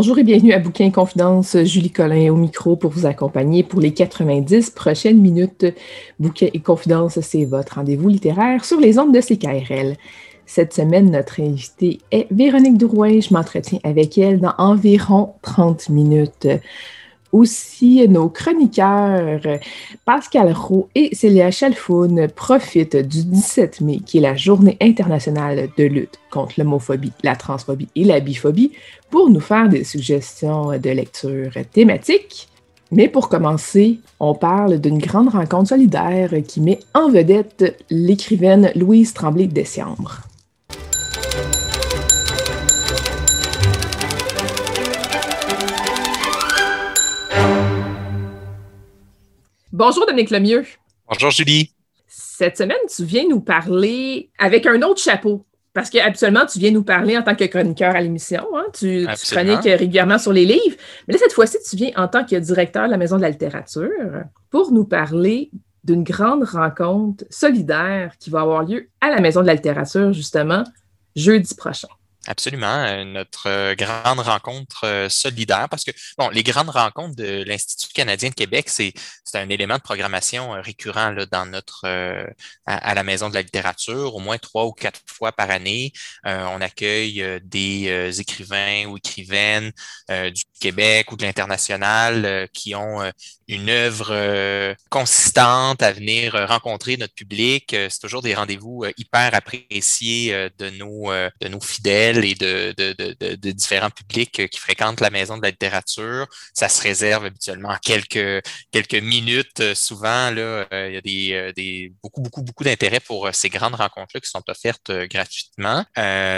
Bonjour et bienvenue à Bouquin Confidence. Julie Collin au micro pour vous accompagner pour les 90 prochaines minutes. Bouquin et Confidence, c'est votre rendez-vous littéraire sur les ondes de CKRL. Cette semaine, notre invitée est Véronique Drouin. Je m'entretiens avec elle dans environ 30 minutes. Aussi, nos chroniqueurs Pascal Roux et Célia Chalfoun profitent du 17 mai, qui est la journée internationale de lutte contre l'homophobie, la transphobie et la biphobie, pour nous faire des suggestions de lecture thématiques. Mais pour commencer, on parle d'une grande rencontre solidaire qui met en vedette l'écrivaine Louise Tremblay-Dessiambre. Bonjour Dominique Lemieux. Bonjour Julie. Cette semaine, tu viens nous parler avec un autre chapeau. Parce qu'habituellement, tu viens nous parler en tant que chroniqueur à l'émission. Hein. Tu, tu, chroniques régulièrement sur les livres. Mais là, cette fois-ci, tu viens en tant que directeur de la Maison de la littérature pour nous parler d'une grande rencontre solidaire qui va avoir lieu à la Maison de la littérature, justement, jeudi prochain. Absolument, euh, notre euh, grande rencontre euh, solidaire, parce que bon, les grandes rencontres de l'Institut canadien de Québec, c'est un élément de programmation récurrent là, dans notre à, la Maison de la littérature, au moins trois ou quatre fois par année. on accueille des écrivains ou écrivaines du Québec ou de l'international qui ont une œuvre consistante à venir rencontrer notre public. C'est toujours des rendez-vous hyper appréciés de nos de nos fidèles et de, de, différents publics qui fréquentent la maison de la littérature. Ça se réserve habituellement quelques, quelques minutes. Souvent, là, euh, il y a des, euh, des beaucoup, beaucoup, beaucoup d'intérêt pour euh, ces grandes rencontres-là qui sont offertes gratuitement.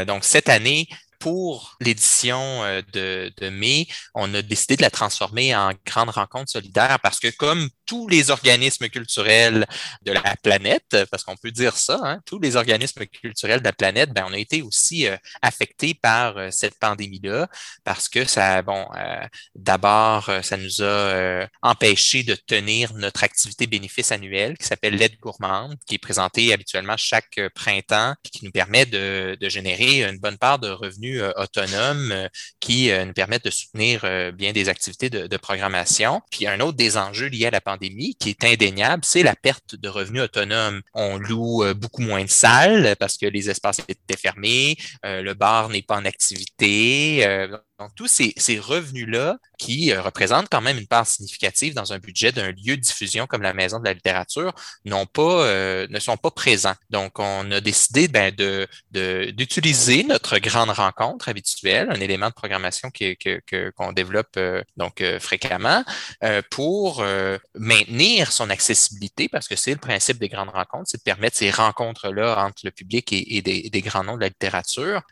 donc, cette année, pour l'édition de, de, mai, on a décidé de la transformer en grande rencontre solidaire parce que comme tous les organismes culturels de la planète, parce qu'on peut dire ça, hein, tous les organismes culturels de la planète, ben, on a été aussi euh, affectés par euh, cette pandémie-là, parce que ça, bon, euh, d'abord, ça nous a empêché de tenir notre activité bénéfice annuelle qui s'appelle l'aide gourmande, qui est présentée habituellement chaque printemps, qui nous permet de, de générer une bonne part de revenus autonomes qui nous permettent de soutenir bien des activités de, de programmation. Puis un autre des enjeux liés à la pandémie, qui est indéniable, c'est la perte de revenus autonomes. On loue euh, beaucoup moins de salles parce que les espaces étaient fermés, euh, le bar n'est pas en activité. Euh, donc, tous ces, revenus-là, qui euh, représentent quand même une part significative dans un budget d'un lieu de diffusion comme la Maison de la littérature, n'ont pas, euh, ne sont pas présents. Donc, on a décidé ben, de, d'utiliser notre grande rencontre habituelle, un élément de programmation que, qu'on développe euh, donc fréquemment, pour maintenir son accessibilité, parce que c'est le principe des grandes rencontres, c'est de permettre ces rencontres-là entre le public et, des, des, grands noms de la littérature.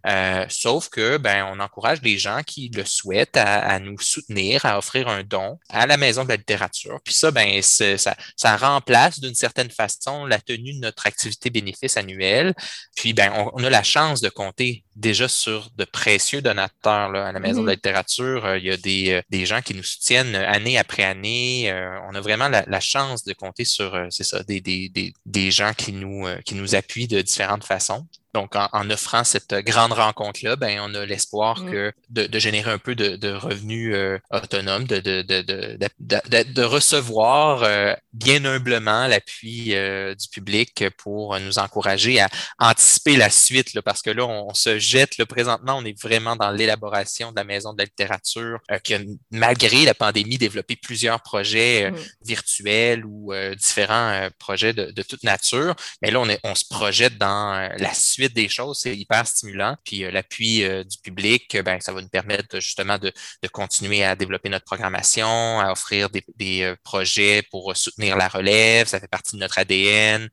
sauf que ben, on encourage les gens qui le souhaitent à, nous soutenir, à offrir un don à la Maison de la littérature. Puis ça, ben, ça, ça remplace d'une certaine façon la tenue de notre activité bénéfice annuelle. Puis ben, on, a la chance de compter déjà sur de précieux donateurs là, à la Maison de la mm-hmm. littérature. Euh, il y a des, euh, des, gens qui nous soutiennent année après année. Euh, on a vraiment la, la, chance de compter sur, c'est ça, des, des, des, des, gens qui nous, qui nous appuient de différentes façons. Donc, en, offrant cette grande rencontre-là, ben, on a l'espoir Mm. que de, de générer un peu de, de revenus euh, autonomes, de, de, de, de, de- de recevoir euh, bien humblement l'appui euh, du public pour nous encourager à anticiper la suite, là, parce que là, on, se jette, là, présentement, on est vraiment dans l'élaboration de la Maison de la littérature, euh, qui a, malgré la pandémie, développé plusieurs projets euh, Mm. virtuels ou euh, différents projets de, de toute nature. Mais là, on, est, on se projette dans la suite des choses. C'est hyper stimulant. Puis euh, l'appui euh, du public, euh, ben, ça va nous permettre justement de, continuer à développer notre programmation, à offrir des, projets pour soutenir la relève. Ça fait partie de notre ADN,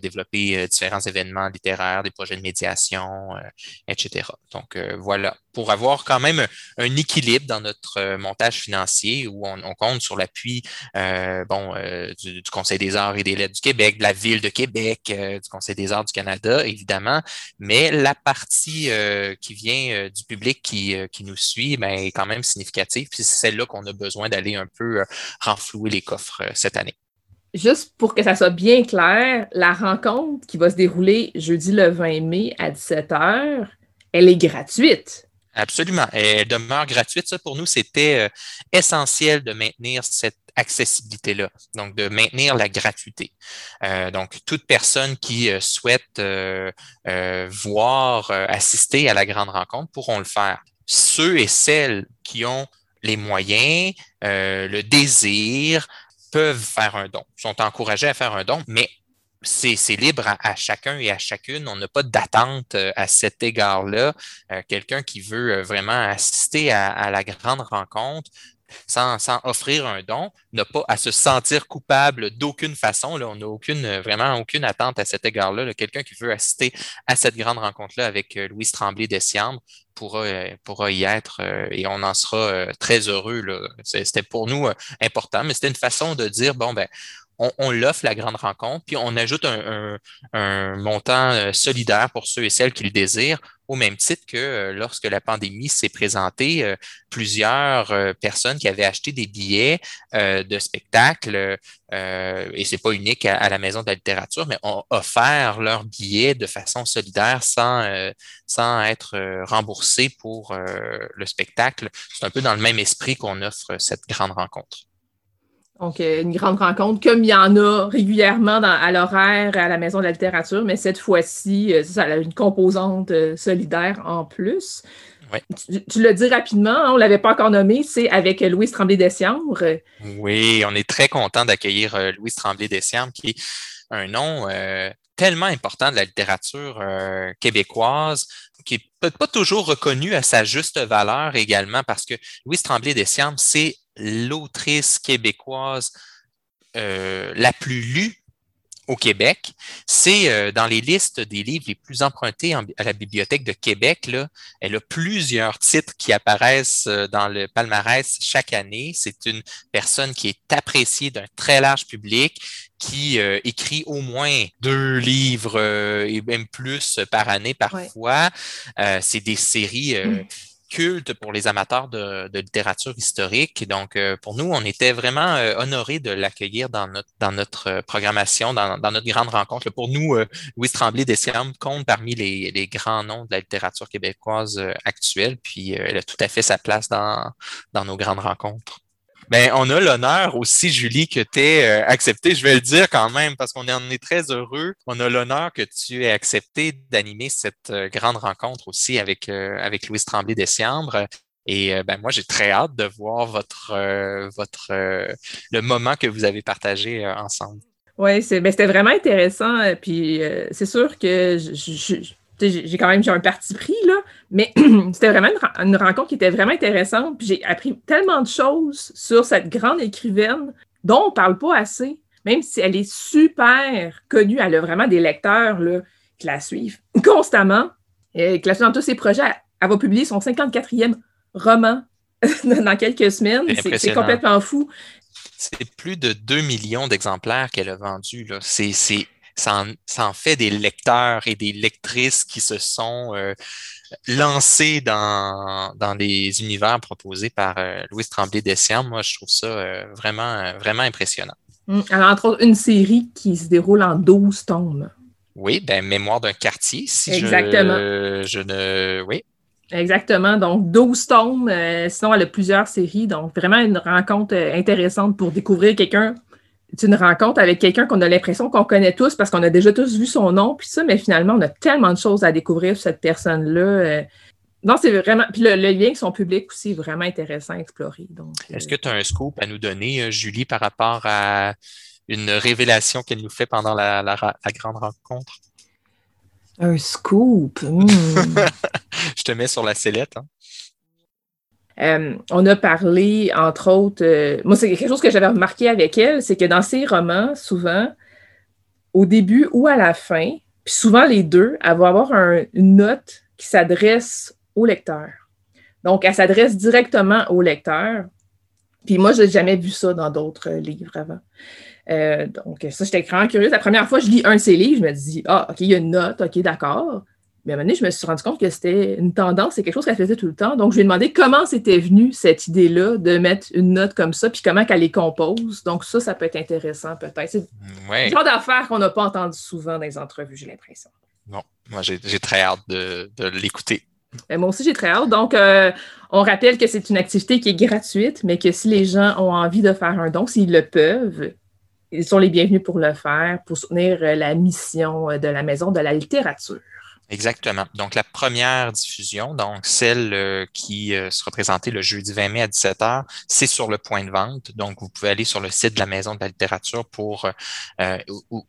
développer différents événements littéraires, des projets de médiation, etc. Donc voilà, pour avoir quand même un, équilibre dans notre euh, montage financier où on, compte sur l'appui euh, bon, euh, du, Conseil des arts et des lettres du Québec, de la Ville de Québec, du Conseil des arts du Canada, évidemment, mais la partie qui vient du public qui, qui nous suit ben, est quand même significative. Puis c'est celle-là qu'on a besoin d'aller un peu renflouer les coffres cette année. Juste pour que ça soit bien clair, la rencontre qui va se dérouler jeudi le 20 mai à 17h, elle est gratuite. Absolument. Elle demeure gratuite. Ça, pour nous, c'était euh, essentiel de maintenir cette accessibilité-là, donc de maintenir la gratuité. Euh, donc, toute personne qui euh, souhaite voir, assister à la grande rencontre pourront le faire. Ceux et celles qui ont les moyens, le désir, peuvent faire un don, sont encouragés à faire un don, mais c'est libre à, chacun et à chacune. On n'a pas d'attente euh, à cet égard-là. Euh, Quelqu'un qui veut euh, vraiment assister à, la grande rencontre sans, offrir un don n'a pas à se sentir coupable d'aucune façon. On n'a aucune, vraiment aucune attente à cet égard-là. Là. Quelqu'un qui veut assister à cette grande rencontre-là avec Louise Tremblay d'Essiambre pourra, pourra y être et on en sera très heureux. C'était pour nous important, mais c'était une façon de dire, bon, ben, on, on l'offre la grande rencontre, puis on ajoute un, un- montant euh, solidaire pour ceux et celles qui le désirent, au même titre que euh, lorsque la pandémie s'est présentée, euh, plusieurs personnes qui avaient acheté des billets de spectacle, et c'est pas unique à, la Maison de la littérature, mais ont offert leurs billets de façon solidaire sans, sans être remboursés pour le spectacle. C'est un peu dans le même esprit qu'on offre cette grande rencontre. Donc, euh, une grande rencontre, comme il y en a régulièrement dans- à l'horaire à la Maison de la littérature, mais cette fois-ci, euh, ça a une composante euh, solidaire en plus. Tu, tu l'as dit rapidement, hein, on ne l'avait pas encore nommé, c'est avec Louise Tremblay-Dessiambre. Oui, on est très content d'accueillir Louise Tremblay-Dessiambre, qui est un nom euh, tellement important de la littérature euh, québécoise, qui est peut-être pas toujours reconnu à sa juste valeur également, parce que Louise Tremblay-Dessiambre, c'est l'autrice québécoise euh, la plus lue au Québec. C'est euh, dans les listes des livres les plus empruntés en- à la Bibliothèque de Québec. Là. Elle a plusieurs titres qui apparaissent euh, dans le palmarès chaque année. C'est une personne qui est appréciée d'un très large public, qui euh, écrit au moins deux livres euh, et même plus par année parfois. Euh, c'est des séries euh, Cultes pour les amateurs de, de littérature historique. Donc, euh, pour nous, on était vraiment euh, honorés de l'accueillir dans notre, dans notre euh, programmation, dans, notre grande rencontre. Pour nous, euh, Louise Tremblay-Dessiam compte parmi les, les grands noms de la littérature québécoise euh, actuelle, puis euh, elle a tout à fait sa place dans, dans nos grandes rencontres. Ben, on a l'honneur aussi, Julie, que tu aies accepté, je vais le dire quand même, parce qu'on en est très heureux. On a l'honneur que tu aies accepté d'animer cette euh, grande rencontre aussi avec, euh, avec Louise Tremblay-Dessiambre. Et euh, ben, moi, j'ai très hâte de voir votre, euh, votre euh, le moment que vous avez partagé euh, ensemble. Oui, ben, c'était vraiment intéressant. euh, Puis euh, c'est sûr que je- je- j'ai quand même j'ai un parti pris, là, mais c'était vraiment une, ren- une rencontre qui était vraiment intéressante. Puis j'ai appris tellement de choses sur cette grande écrivaine dont on ne parle pas assez, même si elle est super connue. Elle a vraiment des lecteurs là, qui la suivent constamment, et qui la suivent dans tous ses projets. Elle, elle va publier son 54e roman dans quelques semaines. C'est complètement fou. C'est plus de 2 millions d'exemplaires qu'elle a vendus. C'est, ça, en, ça en fait des lecteurs et des lectrices qui se sont euh, lancés dans, dans les univers proposés par euh, Louise Tremblay-Dessiam. Moi, je trouve ça euh, vraiment, vraiment impressionnant. Mm. Alors, entre autres, une série qui se déroule en 12 tomes. Oui, ben mémoire d'un quartier, si Exactement. je, ne. Oui. Exactement. Donc, 12 tomes. Euh, sinon, elle a plusieurs séries. Donc, vraiment une rencontre euh, intéressante pour découvrir quelqu'un. C'est une rencontre avec quelqu'un qu'on a l'impression qu'on connaît tous parce qu'on a déjà tous vu son nom, puis ça, mais finalement, on a tellement de choses à découvrir sur cette personne-là. Euh. non, c'est vraiment. Puis le, lien avec son public aussi est vraiment intéressant à explorer. Est-ce que tu as un scoop à nous donner, Julie, par rapport à une révélation qu'elle nous fait pendant la grande rencontre? Un scoop. Hmm. Je te mets sur la sellette. Hein. Euh, on a parlé, entre autres, euh, moi, c'est quelque chose que j'avais remarqué avec elle, c'est que dans ses romans, souvent, au début ou à la fin, puis souvent les deux, elle va avoir une note qui s'adresse au lecteur. Donc, elle s'adresse directement au lecteur. Puis moi, je n'ai jamais vu ça dans d'autres livres avant. Euh, donc, ça, j'étais vraiment curieuse. La première fois, je lis un de ses livres, je me dis, ah, OK, il y a une note, OK, d'accord. Mais à un moment donné, je me suis rendu compte que c'était une tendance, c'est quelque chose qu'elle faisait tout le temps. Donc, je lui ai demandé comment c'était venu cette idée-là de mettre une note comme ça, puis comment qu'elle les compose. Donc, ça, ça peut être intéressant peut-être. C'est ouais. genre d'affaires qu'on n'a pas entendu souvent dans les entrevues, j'ai l'impression. Bon, moi, j'ai très hâte de, l'écouter. Ben, moi aussi, j'ai très hâte. Donc, euh, on rappelle que c'est une activité qui est gratuite, mais que si les gens ont envie de faire un don, s'ils le peuvent, ils sont les bienvenus pour le faire, pour soutenir euh, la mission euh, de la Maison de la littérature. Exactement. Donc, la première diffusion, donc celle euh, qui sera présentée le jeudi 20 mai à 17h, c'est sur le point de vente. Donc, vous pouvez aller sur le site de la Maison de la littérature pour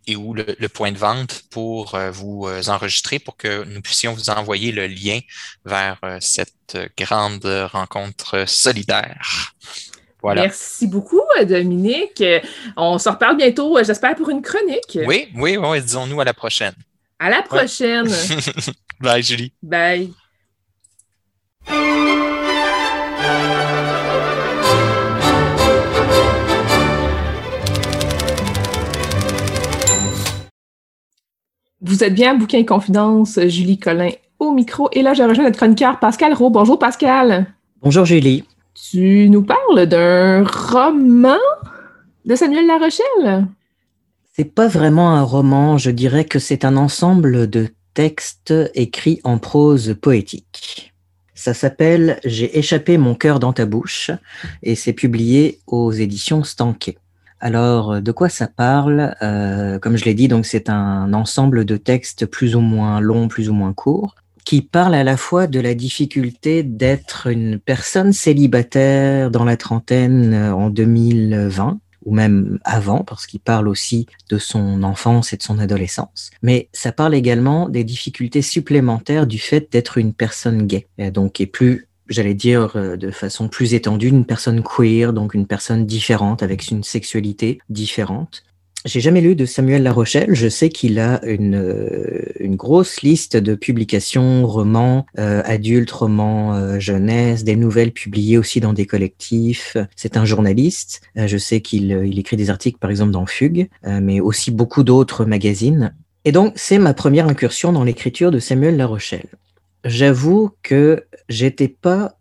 et où le, point de vente pour vous enregistrer pour que nous puissions vous envoyer le lien vers cette grande rencontre solidaire. Merci beaucoup, Dominique. On se reparle bientôt, j'espère, pour une chronique. Oui, oui, oui, disons-nous à la prochaine. À la prochaine. Bye, Julie. Bye. Vous êtes bien à Bouquin et Confidence, Julie Collin au micro. Et là, je rejoins notre chroniqueur Pascal Rowe. Bonjour, Pascal. Bonjour, Julie. Tu nous parles d'un roman de Samuel Larochelle? C'est pas vraiment un roman, je dirais que c'est un ensemble de textes écrits en prose poétique. Ça s'appelle J'ai échappé mon cœur dans ta bouche et c'est publié aux éditions Stanquet. Alors, de quoi ça parle? Euh, Comme je l'ai dit, donc c'est un ensemble de textes plus ou moins longs, plus ou moins courts, qui parle à la fois de la difficulté d'être une personne célibataire dans la trentaine euh, en 2020 ou même avant, parce qu'il parle aussi de son enfance et de son adolescence. Mais ça parle également des difficultés supplémentaires du fait d'être une personne gay, donc et plus j'allais dire euh, de façon plus étendue, une personne queer, donc une personne différente avec une sexualité différente. J'ai jamais lu de Samuel Larochelle. Je sais qu'il a une, euh, une grosse liste de publications, romans euh, adultes, romans euh, jeunesse, des nouvelles publiées aussi dans des collectifs. C'est un journaliste. je sais qu'il il écrit des articles, par exemple, dans Fugue, mais aussi beaucoup d'autres magazines. Et donc, c'est ma première incursion dans l'écriture de Samuel Larochelle. J'avoue que j'étais pas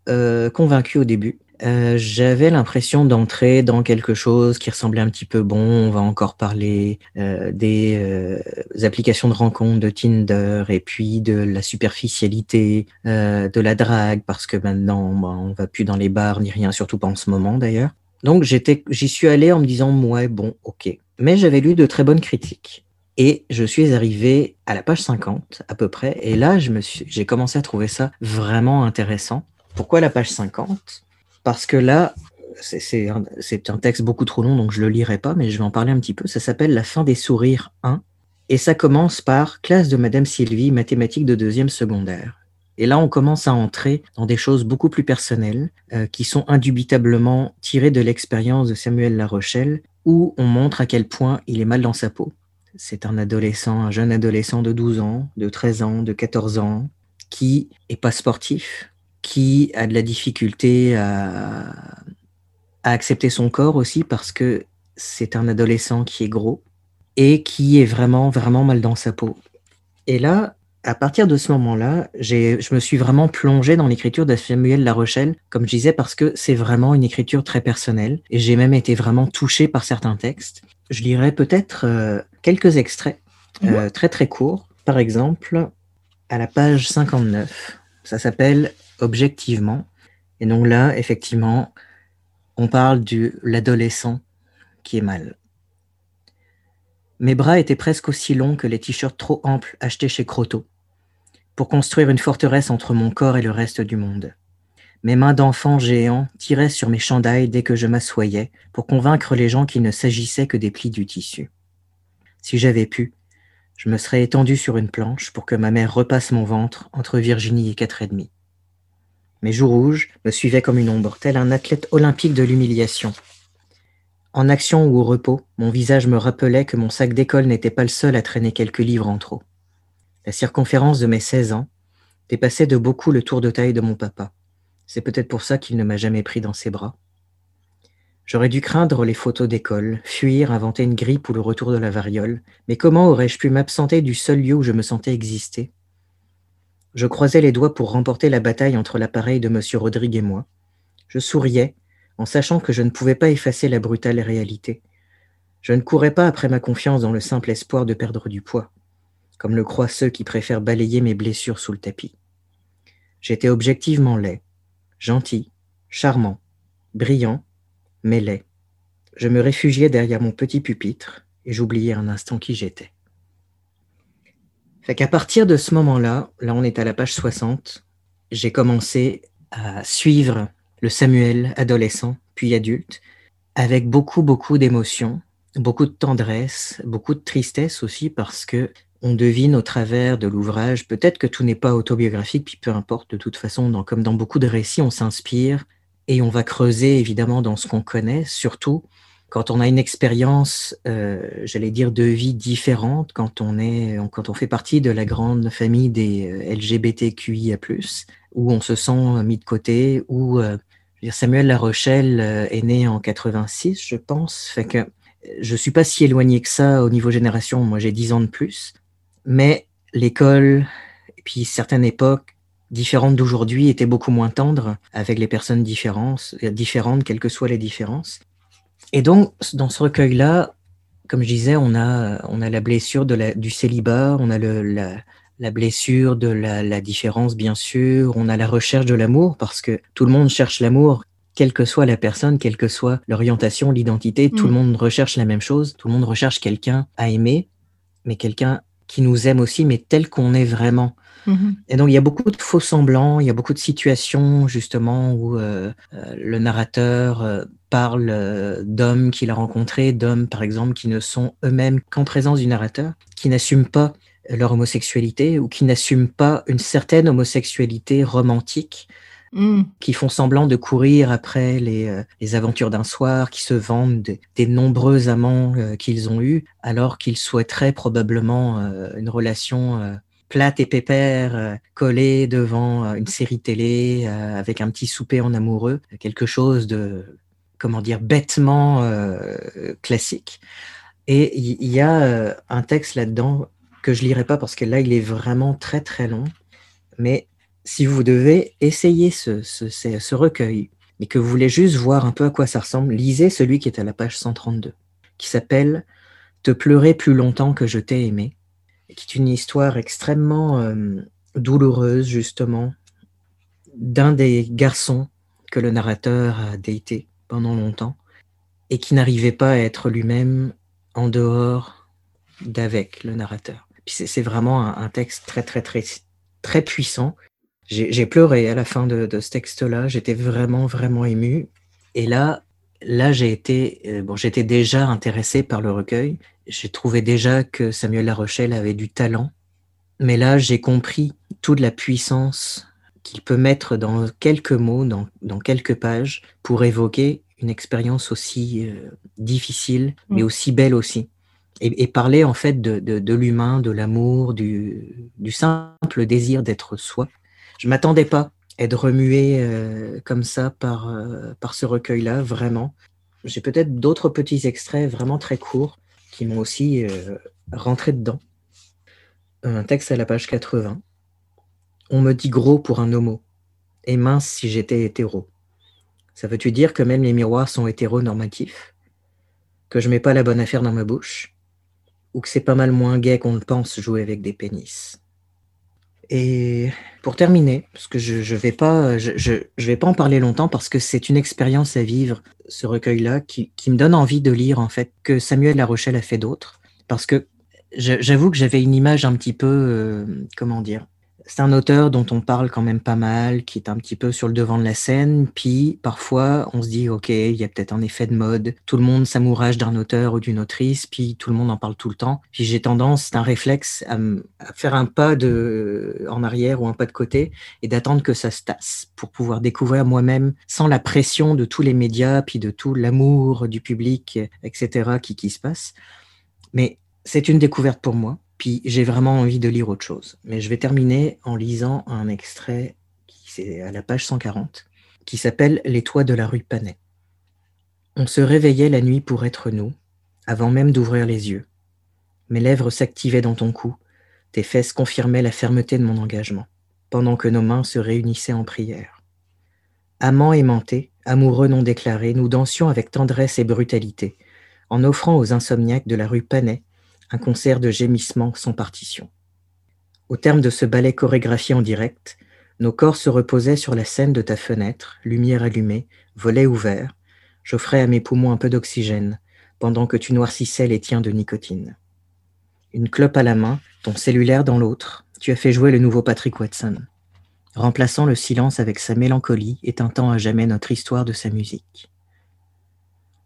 convaincu au début. Euh, j'avais l'impression d'entrer dans quelque chose qui ressemblait un petit peu bon. On va encore parler euh, des euh, applications de rencontres de Tinder et puis de la superficialité, de la drague, parce que maintenant bah, on va plus dans les bars ni rien, surtout pas en ce moment d'ailleurs. Donc j'y suis allé en me disant ouais bon ok, mais j'avais lu de très bonnes critiques. Et je suis arrivé à la page 50 à peu près, et là je me suis, j'ai commencé à trouver ça vraiment intéressant. Pourquoi la page 50 parce que là, c'est un, texte beaucoup trop long, donc je le lirai pas, mais je vais en parler un petit peu. Ça s'appelle La fin des sourires 1, et ça commence par classe de Madame Sylvie, mathématiques de deuxième secondaire. Et là, on commence à entrer dans des choses beaucoup plus personnelles, euh, qui sont indubitablement tirées de l'expérience de Samuel Larochelle, où on montre à quel point il est mal dans sa peau. C'est un adolescent, un jeune adolescent de 12 ans, de 13 ans, de 14 ans, qui est pas sportif, qui a de la difficulté à, accepter son corps aussi parce que c'est un adolescent qui est gros et qui est vraiment, vraiment mal dans sa peau. Et là, à partir de ce moment-là, je me suis vraiment plongé dans l'écriture de Samuel Larochelle, comme je disais, parce que c'est vraiment une écriture très personnelle et j'ai même été vraiment touché par certains textes. Je lirai peut-être euh, quelques extraits euh, très très court. Par exemple, à la page 59, ça s'appelle Objectivement. Et donc là, effectivement, on parle de l'adolescent qui est mal. Mes bras étaient presque aussi longs que les t-shirts trop amples achetés chez Croteau, pour construire une forteresse entre mon corps et le reste du monde. Mes mains d'enfant géant tiraient sur mes chandails dès que je m'assoyais pour convaincre les gens qu'il ne s'agissait que des plis du tissu. Si j'avais pu, je me serais étendu sur une planche pour que ma mère repasse mon ventre entre Virginie et quatre et demi. Mes joues rouges me suivaient comme une ombre, tel un athlète olympique de l'humiliation. En action ou au repos, mon visage me rappelait que mon sac d'école n'était pas le seul à traîner quelques livres en trop. La circonférence de mes seize ans dépassait de beaucoup le tour de taille de mon papa. C'est peut-être pour ça qu'il ne m'a jamais pris dans ses bras. J'aurais dû craindre les photos d'école, fuir, inventer une grippe ou le retour de la variole, mais comment aurais-je pu m'absenter du seul lieu où je me sentais exister? Je croisais les doigts pour remporter la bataille entre l'appareil de M. Rodrigue et moi. Je souriais, en sachant que je ne pouvais pas effacer la brutale réalité. Je ne courais pas après ma confiance dans le simple espoir de perdre du poids, comme le croient ceux qui préfèrent balayer mes blessures sous le tapis. J'étais objectivement laid, gentil, charmant, brillant, mais laid. Je me réfugiais derrière mon petit pupitre et j'oubliais un instant qui j'étais. Fait partir de ce moment-là, là on est à la page 60, j'ai commencé à suivre le Samuel adolescent, puis adulte, avec beaucoup, beaucoup d'émotions, beaucoup de tendresse, beaucoup de tristesse aussi, parce que on devine au travers de l'ouvrage, peut-être que tout n'est pas autobiographique, puis peu importe, de toute façon, comme dans beaucoup de récits, on s'inspire et on va creuser évidemment dans ce qu'on connaît, surtout quand on a une expérience, euh, j'allais dire, de vie différente, quand on, est, quand on fait partie de la grande famille des euh, LGBTQIA, où on se sent mis de côté, où euh, Samuel Larochelle est né en 86, je pense, fait que je suis pas si éloigné que ça au niveau génération, moi j'ai 10 ans de plus, mais l'école, et puis certaines époques différentes d'aujourd'hui étaient beaucoup moins tendres avec les personnes différentes, différentes, quelles que soient les différences. Et donc, dans ce recueil-là, comme je disais, on a, on a la blessure de la, du célibat, on a le, la, la blessure de la, la, différence, bien sûr, on a la recherche de l'amour, parce que tout le monde cherche l'amour, quelle que soit la personne, quelle que soit l'orientation, l'identité, tout le mm. monde recherche la même chose, tout le monde recherche quelqu'un à aimer, mais quelqu'un qui nous aime aussi, mais tel qu'on est vraiment. Mm-hmm. Et donc, il y a beaucoup de faux semblants, il y a beaucoup de situations, justement, où euh, euh, le narrateur euh, parle d'hommes qu'il a rencontrés, d'hommes, par exemple, qui ne sont eux-mêmes qu'en présence du narrateur, qui n'assument pas leur homosexualité ou qui n'assument pas une certaine homosexualité romantique Mm. qui font semblant de courir après les, euh, les aventures d'un soir, qui se vendent des nombreux amants euh, qu'ils ont eus, alors qu'ils souhaiteraient probablement euh, une relation plate et pépère, collée devant une série télé avec un petit souper en amoureux, quelque chose de, comment dire, bêtement classique. Et il y, a un texte là-dedans que je lirai pas parce que là, il est vraiment très très long, mais si vous devez essayer ce, recueil, mais que vous voulez juste voir un peu à quoi ça ressemble, lisez celui qui est à la page 132, qui s'appelle Te pleurer plus longtemps que je t'ai aimé, qui est une histoire extrêmement euh, douloureuse, justement, d'un des garçons que le narrateur a daté pendant longtemps et qui n'arrivait pas à être lui-même en dehors d'avec le narrateur. c'est vraiment un, texte très, très, très, très puissant j'ai pleuré à la fin de, ce texte-là. J'étais vraiment, vraiment ému. Et là, là, j'ai été, euh, bon, j'étais déjà intéressé par le recueil. J'ai trouvé déjà que Samuel Larochelle avait du talent. Mais là, j'ai compris toute la puissance qu'il peut mettre dans quelques mots, dans, dans, quelques pages, pour évoquer une expérience aussi euh, difficile, mais mm. aussi belle aussi. Et, et, parler en fait de, de, de l'humain, de l'amour, du, du simple désir d'être soi je m'attendais pas à être remué euh, comme ça par, euh, par ce recueil-là, vraiment. J'ai peut-être d'autres petits extraits vraiment très courts qui m'ont aussi rentré dedans. Un texte à la page 80. On me dit gros pour un homo et mince si j'étais hétéro. Ça veut-tu dire que même les miroirs sont hétéronormatifs? Que je mets pas la bonne affaire dans ma bouche? Ou que c'est pas mal moins gay qu'on le pense jouer avec des pénis? Et pour terminer, parce que je ne vais, pas, je, vais pas en parler longtemps parce que c'est une expérience à vivre, ce recueil-là, qui, me donne envie de lire en fait que Samuel Larochelle a fait d'autres. Parce que j'avoue que j'avais une image un petit peu, euh, comment dire, c'est un auteur dont on parle quand même pas mal, qui est un petit peu sur le devant de la scène. Puis parfois, on se dit, OK, il y a peut-être un effet de mode. Tout le monde s'amourage d'un auteur ou d'une autrice, puis tout le monde en parle tout le temps. Puis j'ai tendance, c'est un réflexe, à, faire un pas de, en arrière ou un pas de côté et d'attendre que ça se tasse pour pouvoir découvrir moi-même sans la pression de tous les médias, puis de tout l'amour du public, etc., qui, qui se passe. Mais c'est une découverte pour moi. Puis j'ai vraiment envie de lire autre chose. Mais je vais terminer en lisant un extrait qui est à la page 140, qui s'appelle Les toits de la rue Panet. On se réveillait la nuit pour être nous, avant même d'ouvrir les yeux. Mes lèvres s'activaient dans ton cou, tes fesses confirmaient la fermeté de mon engagement, pendant que nos mains se réunissaient en prière. Amants aimantés, amoureux non déclarés, nous dansions avec tendresse et brutalité, en offrant aux insomniaques de la rue Panet un concert de gémissements sans partition. Au terme de ce ballet chorégraphié en direct, nos corps se reposaient sur la scène de ta fenêtre, lumière allumée, volet ouvert. J'offrais à mes poumons un peu d'oxygène, pendant que tu noircissais les tiens de nicotine. Une clope à la main, ton cellulaire dans l'autre, tu as fait jouer le nouveau Patrick Watson, remplaçant le silence avec sa mélancolie et teintant à jamais notre histoire de sa musique.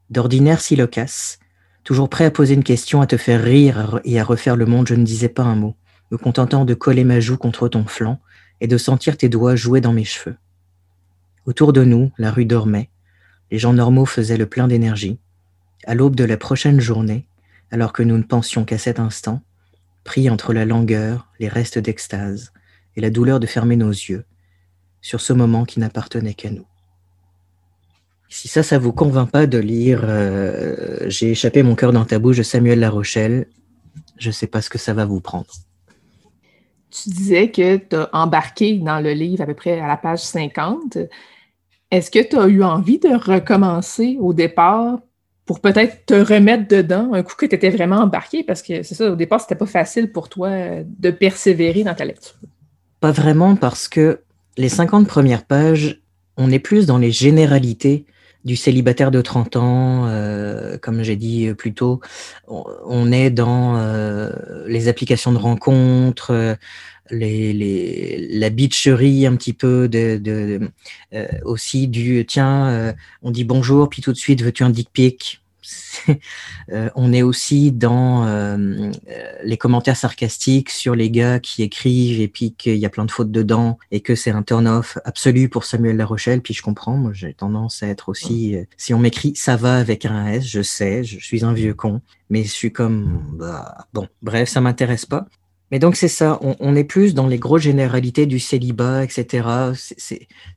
D'ordinaire si loquace, Toujours prêt à poser une question, à te faire rire et à refaire le monde, je ne disais pas un mot, me contentant de coller ma joue contre ton flanc et de sentir tes doigts jouer dans mes cheveux. Autour de nous, la rue dormait. Les gens normaux faisaient le plein d'énergie. À l'aube de la prochaine journée, alors que nous ne pensions qu'à cet instant, pris entre la langueur, les restes d'extase et la douleur de fermer nos yeux, sur ce moment qui n'appartenait qu'à nous. Si ça, ça vous convainc pas de lire euh, J'ai échappé mon cœur dans ta bouche de Samuel Larochelle, je ne sais pas ce que ça va vous prendre. Tu disais que tu as embarqué dans le livre à peu près à la page 50. Est-ce que tu as eu envie de recommencer au départ pour peut-être te remettre dedans un coup que tu étais vraiment embarqué? Parce que c'est ça, au départ, c'était pas facile pour toi de persévérer dans ta lecture. Pas vraiment, parce que les 50 premières pages, on est plus dans les généralités du célibataire de 30 ans, euh, comme j'ai dit plus tôt, on, est dans euh, les applications de rencontres, euh, les, les, la bitcherie un petit peu de, de aussi du tiens, on dit bonjour, puis tout de suite veux-tu un dick pic? Euh, on est aussi dans euh, euh, les commentaires sarcastiques sur les gars qui écrivent et puis qu'il y a plein de fautes dedans et que c'est un turn-off absolu pour Samuel Larochelle. Puis je comprends, moi j'ai tendance à être aussi... si on m'écrit ça va avec un S, je sais, je suis un vieux con, mais je suis comme... Bah, bon, bref, ça m'intéresse pas. Mais donc c'est ça, on, est plus dans les grosses généralités du célibat, etc.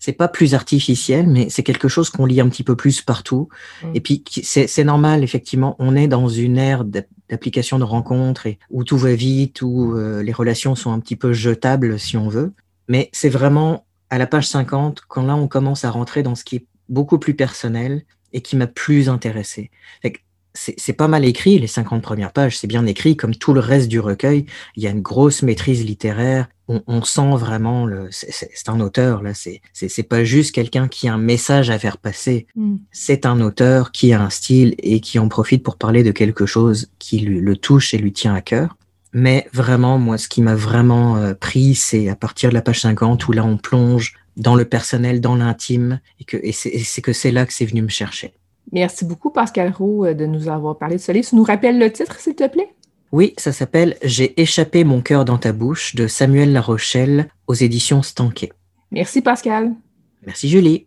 C'est pas plus artificiel, mais c'est quelque chose qu'on lit un petit peu plus partout. Mm. Et puis c'est normal, effectivement, on est dans une ère d'application de rencontres et où tout va vite, où euh, les relations sont un petit peu jetables si on veut. Mais c'est vraiment à la page 50 quand là on commence à rentrer dans ce qui est beaucoup plus personnel et qui m'a plus intéressé c'est pas mal écrit, les 50 premières pages, c'est bien écrit, comme tout le reste du recueil. Il y a une grosse maîtrise littéraire. On, sent vraiment. C'est un auteur là. C'est pas juste quelqu'un qui a un message à faire passer. Mm. C'est un auteur qui a un style et qui en profite pour parler de quelque chose qui lui, le touche et lui tient à cœur. Mais vraiment, moi, ce qui m'a vraiment euh, pris, c'est à partir de la page 50 où là, on plonge dans le personnel, dans l'intime, et que et c'est que c'est là que c'est venu me chercher. Merci beaucoup, Pascal Roux, euh, de nous avoir parlé de ce livre. Tu nous rappelles le titre, s'il te plaît? Oui, ça s'appelle J'ai échappé mon cœur dans ta bouche de Samuel Larochelle aux éditions Stanquet. Merci, Pascal. Merci, Julie.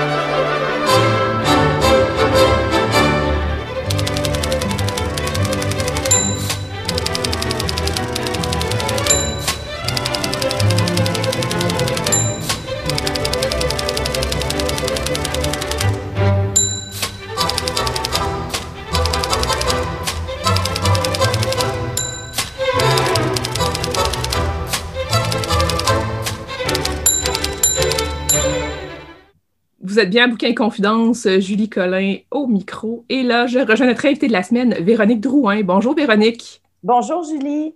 Vous êtes bien à Bouquin Confidence, Julie Collin au micro. Et là, je rejoins notre invitée de la semaine, Véronique Drouin. Bonjour Véronique. Bonjour Julie.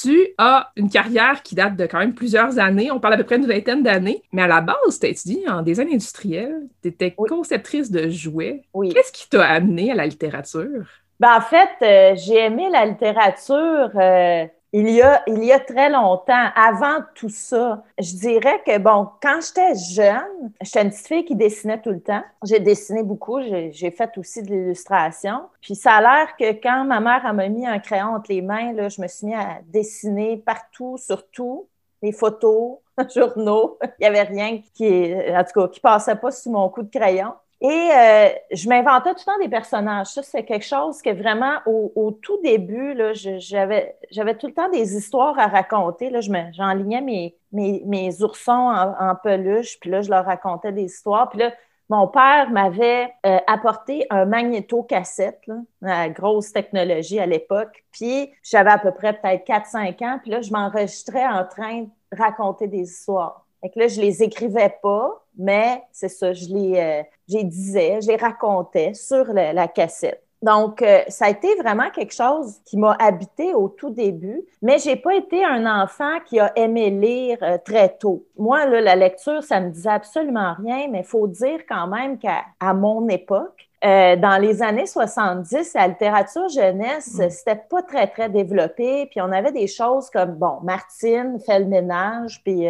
Tu as une carrière qui date de quand même plusieurs années. On parle à peu près d'une vingtaine d'années. Mais à la base, tu as étudié en design industriel. Tu étais conceptrice de jouets. Oui. Qu'est-ce qui t'a amené à la littérature? Ben, en fait, euh, j'ai aimé la littérature euh, il y, a, il y a très longtemps, avant tout ça, je dirais que, bon, quand j'étais jeune, j'étais une petite fille qui dessinait tout le temps. J'ai dessiné beaucoup, j'ai fait aussi de l'illustration. Puis ça a l'air que quand ma mère m'a mis un crayon entre les mains, là, je me suis mis à dessiner partout, sur tout, les photos, journaux. Il n'y avait rien qui, en tout cas, qui passait pas sous mon coup de crayon. Et euh, je m'inventais tout le temps des personnages. Ça, c'est quelque chose que vraiment, au, tout début, j'avais, tout le temps des histoires à raconter. J'enlignais mes, mes, mes, oursons en, peluche, puis là, je leur racontais des histoires. Puis là, mon père m'avait euh, apporté un magnéto-cassette, la grosse technologie à l'époque. Puis j'avais à peu près peut-être 4-5 ans. Puis là, je m'enregistrais en train de raconter des histoires. Et que là, je les écrivais pas, mais c'est ça, je les, euh, disais, je les racontais sur la, cassette. Donc, euh, ça a été vraiment quelque chose qui m'a habité au tout début, mais j'ai pas été un enfant qui a aimé lire euh, très tôt. Moi, là, la lecture, ça me disait absolument rien, mais il faut dire quand même qu'à à mon époque, dans les années 70, la littérature jeunesse, mm. c'était pas très, très développé. Puis on avait des choses comme, bon, Martine fait le ménage, puis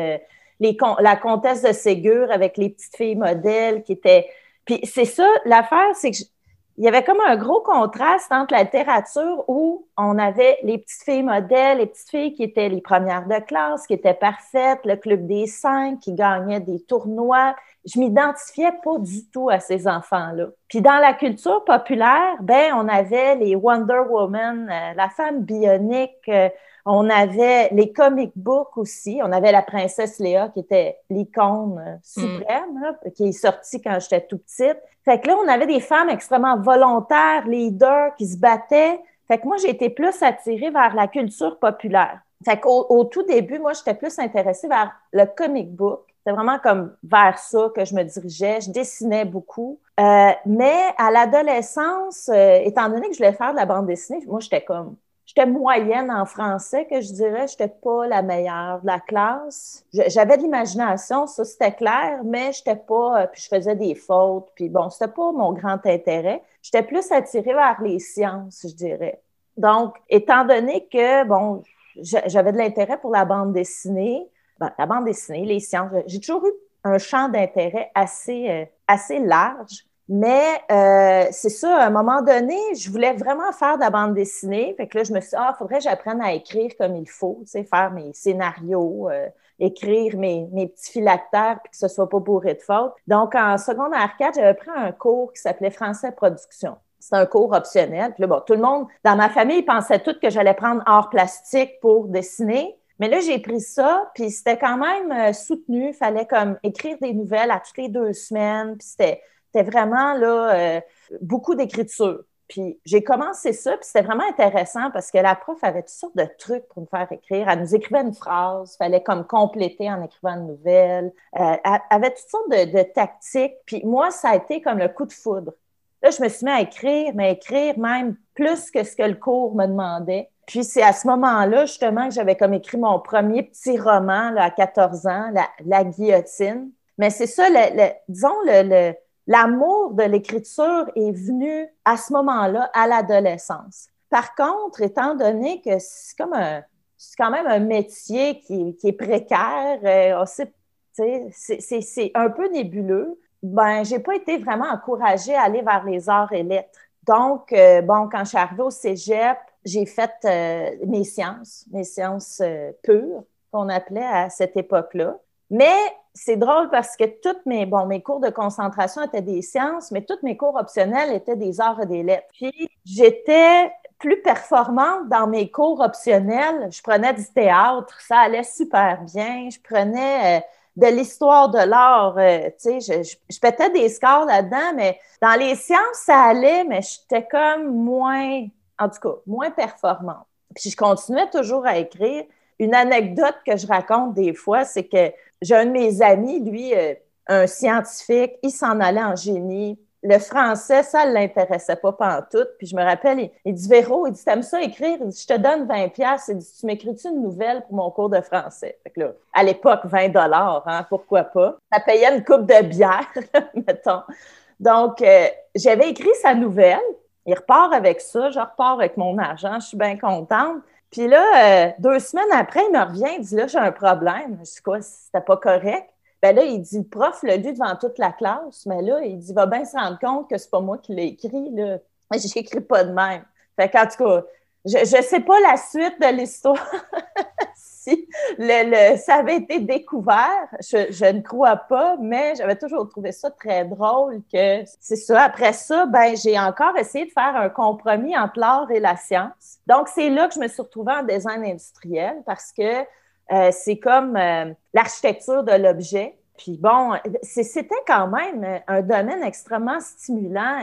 la comtesse de Ségur avec les petites filles modèles qui étaient. Puis c'est ça, l'affaire, c'est que il y avait comme un gros contraste entre la littérature où on avait les petites filles modèles, les petites filles qui étaient les premières de classe, qui étaient parfaites, le club des cinq, qui gagnaient des tournois. Je m'identifiais pas du tout à ces enfants-là. Puis dans la culture populaire, ben on avait les Wonder Woman, euh, la femme bionique, euh, on avait les comic books aussi. On avait la princesse Léa qui était l'icône euh, suprême, qui est sortie quand j'étais tout petite. Fait que là, on avait des femmes extrêmement volontaires, leaders, qui se battaient. Fait que moi, j'ai été plus attirée vers la culture populaire. Fait qu'au au tout début, moi, j'étais plus intéressée vers le comic book. C'était vraiment comme vers ça que je me dirigeais. Je dessinais beaucoup. Euh, mais à l'adolescence, euh, étant donné que je voulais faire de la bande dessinée, moi, j'étais comme J'étais moyenne en français, que je dirais, j'étais pas la meilleure de la classe. J'avais de l'imagination, ça c'était clair, mais j'étais pas, euh, puis je faisais des fautes, puis bon, c'était pas mon grand intérêt. J'étais plus attirée vers les sciences, je dirais. Donc, étant donné que, bon, j'avais de l'intérêt pour la bande dessinée, ben, la bande dessinée, les sciences, j'ai toujours eu un champ d'intérêt assez, euh, assez large. Mais euh, c'est ça, à un moment donné, je voulais vraiment faire de la bande dessinée. Fait que là, je me suis dit, ah, il faudrait que j'apprenne à écrire comme il faut, tu sais, faire mes scénarios, euh, écrire mes, mes petits phylactères, puis que ce soit pas bourré de fautes. Donc, en secondaire 4, j'avais pris un cours qui s'appelait Français Production. C'est un cours optionnel. Puis là, bon, tout le monde dans ma famille pensait tout que j'allais prendre art plastique pour dessiner. Mais là, j'ai pris ça, puis c'était quand même euh, soutenu. Il fallait comme écrire des nouvelles à toutes les deux semaines. Puis c'était c'était vraiment là, euh, beaucoup d'écriture. Puis j'ai commencé ça, puis c'était vraiment intéressant parce que la prof avait toutes sortes de trucs pour me faire écrire. Elle nous écrivait une phrase, fallait comme compléter en écrivant une nouvelle. Euh, elle avait toutes sortes de, tactiques. Puis moi, ça a été comme le coup de foudre. Là, je me suis mis à écrire, mais écrire même plus que ce que le cours me demandait. Puis c'est à ce moment-là, justement, que j'avais comme écrit mon premier petit roman là, à 14 ans, La, guillotine. Mais c'est ça, le, disons, le, L'amour de l'écriture est venu à ce moment-là, à l'adolescence. Par contre, étant donné que c'est comme un, c'est quand même un métier qui, est précaire, euh, c'est un peu nébuleux, ben, j'ai pas été vraiment encouragée à aller vers les arts et lettres. Donc, euh, bon, quand je suis arrivée au cégep, j'ai fait euh, mes sciences, mes sciences pures, qu'on appelait à cette époque-là. Mais c'est drôle parce que toutes mes, bon, mes cours de concentration étaient des sciences, mais toutes mes cours optionnels étaient des arts et des lettres. Puis j'étais plus performante dans mes cours optionnels. Je prenais du théâtre, ça allait super bien. Je prenais euh, de l'histoire de l'art, euh, tu sais, je, je, pétais des scores là-dedans, mais dans les sciences, ça allait, mais j'étais comme moins, en tout cas, moins performante. Puis je continuais toujours à écrire. Une anecdote que je raconte des fois, c'est que j'ai un de mes amis, lui, euh, un scientifique, il s'en allait en génie. Le français, ça ne l'intéressait pas tout. Puis je me rappelle, il, dit Véro, il dit T'aimes ça écrire? Je te donne 20$. Il dit Tu m'écris-tu une nouvelle pour mon cours de français? Là, À l'époque, 20 hein, pourquoi pas? Ça payait une coupe de bière, mettons. Donc, euh, j'avais écrit sa nouvelle. Il repart avec ça. Je repars avec mon argent. Je suis bien contente. Puis là, euh, deux semaines après, il me revient, il dit là, j'ai un problème. Je dis quoi, c'était pas correct? Ben là, il dit, le prof l'a lu devant toute la classe, mais là, il dit, va bien se rendre compte que c'est pas moi qui l'ai écrit, là. J'écris pas de même. Fait qu'en tout cas, je ne sais pas la suite de l'histoire. si le, ça avait été découvert, je, ne crois pas, mais j'avais toujours trouvé ça très drôle que c'est ça. Après ça, ben, j'ai encore essayé de faire un compromis entre l'art et la science. Donc, c'est là que je me suis retrouvée en design industriel parce que euh, c'est comme euh, l'architecture de l'objet. Puis bon, c'était quand même un domaine extrêmement stimulant,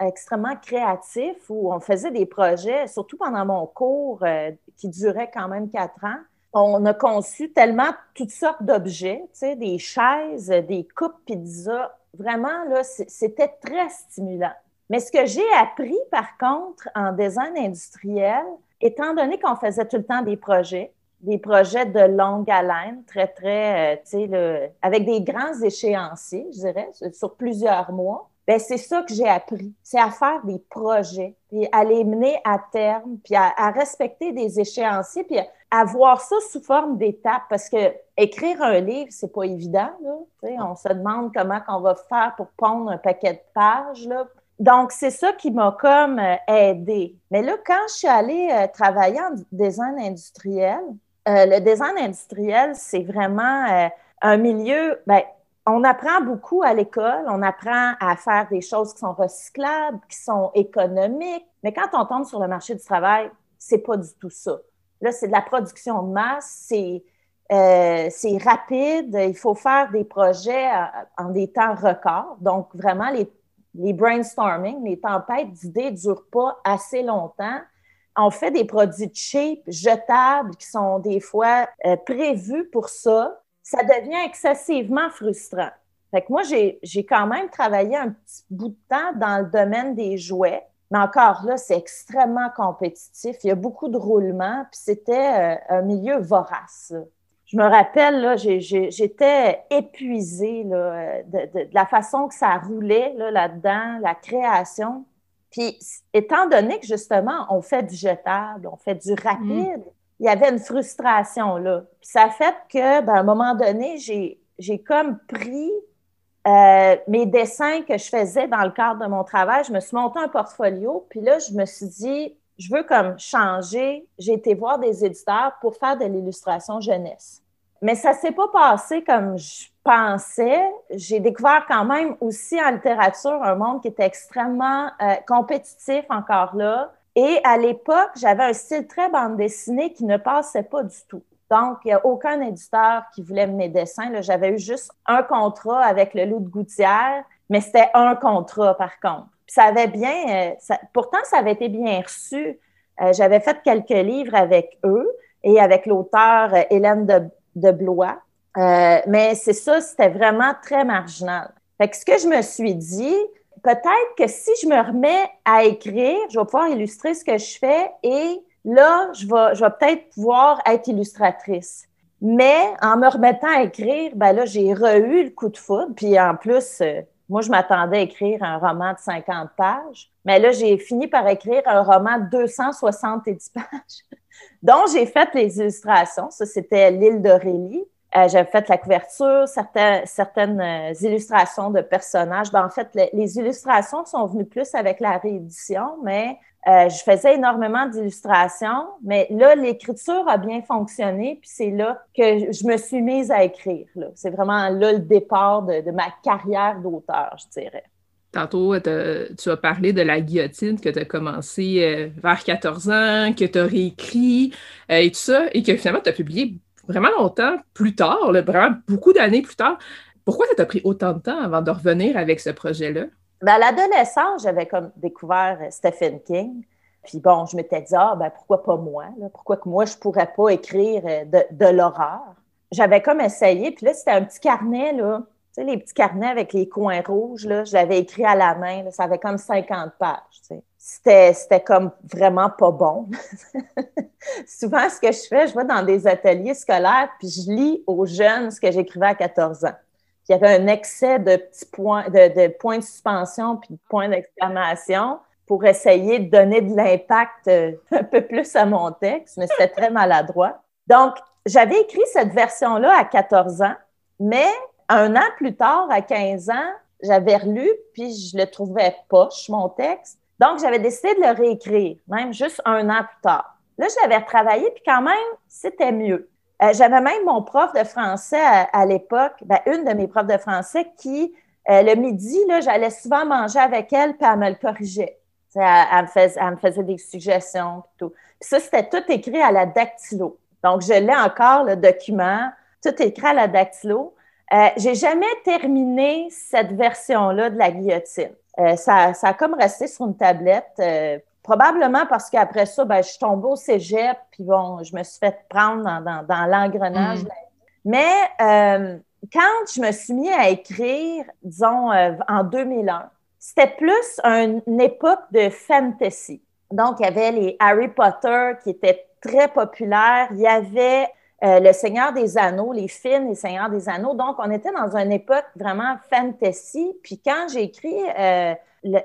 extrêmement créatif, où on faisait des projets, surtout pendant mon cours euh, qui durait quand même quatre ans. On a conçu tellement toutes sortes d'objets, des chaises, des coupes pizza. Vraiment, là, c'était très stimulant. Mais ce que j'ai appris, par contre, en design industriel, étant donné qu'on faisait tout le temps des projets, des projets de longue haleine, très, très, euh, tu sais, avec des grands échéanciers, je dirais, sur plusieurs mois. Ben, c'est ça que j'ai appris. C'est à faire des projets, puis à les mener à terme, puis à, respecter des échéanciers, puis à, voir ça sous forme d'étapes. Parce que écrire un livre, c'est pas évident. Là. On se demande comment on va faire pour pondre un paquet de pages. Là. Donc, c'est ça qui m'a comme euh, aidé. Mais là, quand je suis allée euh, travailler en design industriel, euh, le design industriel, c'est vraiment un milieu, ben, on apprend beaucoup à l'école, on apprend à faire des choses qui sont recyclables, qui sont économiques, mais quand on tombe sur le marché du travail, c'est pas du tout ça. Là, c'est de la production de masse, c'est euh, rapide, il faut faire des projets en des temps records. Donc, vraiment, les, brainstorming, les tempêtes d'idées durent pas assez longtemps on fait des produits cheap, jetables, qui sont des fois euh, prévus pour ça, ça devient excessivement frustrant. Fait que moi, j'ai quand même travaillé un petit bout de temps dans le domaine des jouets, mais encore là, c'est extrêmement compétitif. Il y a beaucoup de roulements, puis c'était euh, un milieu vorace. Je me rappelle, j'étais épuisée là, de, la façon que ça roulait là-dedans, la création. Puis, étant donné que justement, on fait du jetable, on fait du rapide, mm. Il y avait une frustration là. Puis, ça a fait que, ben, un moment donné, j'ai comme pris euh, mes dessins que je faisais dans le cadre de mon travail, je me suis monté un portfolio, puis là, je me suis dit, je veux comme changer. J'ai été voir des éditeurs pour faire de l'illustration jeunesse. Mais ça ne s'est pas passé comme je pensais. J'ai découvert quand même aussi en littérature un monde qui était extrêmement euh, compétitif encore là. Et à l'époque, j'avais un style très bande dessinée qui ne passait pas du tout. Donc, il n'y a aucun éditeur qui voulait mes dessins. J'avais eu juste un contrat avec le Loup de Gouttière, mais c'était un contrat par contre. Puis ça avait bien, euh, pourtant, ça avait été bien reçu. Euh, j'avais fait quelques livres avec eux et avec l'auteur Hélène de, Blois. Euh, mais c'est ça, c'était vraiment très marginal. Fait que ce que je me suis dit, peut-être que si je me remets à écrire, je vais pouvoir illustrer ce que je fais et là, je vais, peut-être pouvoir être illustratrice. Mais en me remettant à écrire, ben là, j'ai re-eu le coup de foudre. Puis en plus, euh, moi, je m'attendais à écrire un roman de 50 pages. Mais là, j'ai fini par écrire un roman de 270 pages, dont j'ai fait les illustrations. Ça, c'était L'île d'Aurélie. Euh, j'avais fait la couverture, certaines, euh, illustrations de personnages. Ben, en fait, les, illustrations sont venues plus avec la réédition, mais euh, je faisais énormément d'illustrations. Mais là, l'écriture a bien fonctionné, puis c'est là que je me suis mise à écrire. C'est vraiment là le départ de, de ma carrière d'auteur, je dirais. Tantôt, tu as parlé de la guillotine que tu as commencé vers 14 ans, que tu as réécrit et tout ça, et que finalement, tu as publié vraiment longtemps plus tard, vraiment beaucoup d'années plus tard. Pourquoi ça t'a pris autant de temps avant de revenir avec ce projet-là? Ben, à l'adolescence, j'avais comme découvert euh, Stephen King. Puis bon, je m'étais dit, ah, ben, pourquoi pas moi? Pourquoi que moi, je pourrais pas écrire euh, de, l'horreur? J'avais comme essayé, puis là, c'était un petit carnet, là. Tu sais, les petits carnets avec les coins rouges, là, je écrit à la main. ça avait comme 50 pages. Tu sais. C'était, comme vraiment pas bon. Souvent, ce que je fais, je vais dans des ateliers scolaires, puis je lis aux jeunes ce que j'écrivais à 14 ans. Il y avait un excès de petits points, de, de points de suspension puis de points d'exclamation pour essayer de donner de l'impact euh, un peu plus à mon texte, mais c'était très maladroit. Donc, j'avais écrit cette version-là à 14 ans, mais un an plus tard, à 15 ans, j'avais relu, puis je le trouvais poche, mon texte. Donc, j'avais décidé de le réécrire, même juste un an plus tard. Là, je l'avais retravaillé, puis quand même, c'était mieux. Euh, j'avais même mon prof de français à, l'époque, ben, une de mes profs de français qui, euh, le midi, j'allais souvent manger avec elle, puis elle me le corrigeait. Elle, me faisait, des suggestions, puis tout. Puis ça, c'était tout écrit à la dactylo. Donc, je l'ai encore, le document, tout écrit à la dactylo. Euh, j'ai jamais terminé cette version-là de la guillotine. Euh, ça, a comme resté sur une tablette, euh, probablement parce qu'après ça, ben, je suis tombée au cégep, puis bon, je me suis fait prendre dans, l'engrenage. Mm. Mais quand je me suis mis à écrire, disons, en 2001, c'était plus une époque de fantasy. Donc, il y avait les Harry Potter qui étaient très populaires. Il y avait euh, le Seigneur des Anneaux, les films Les Seigneurs des Anneaux. Donc, on était dans une époque vraiment fantasy. Puis quand j'ai écrit euh,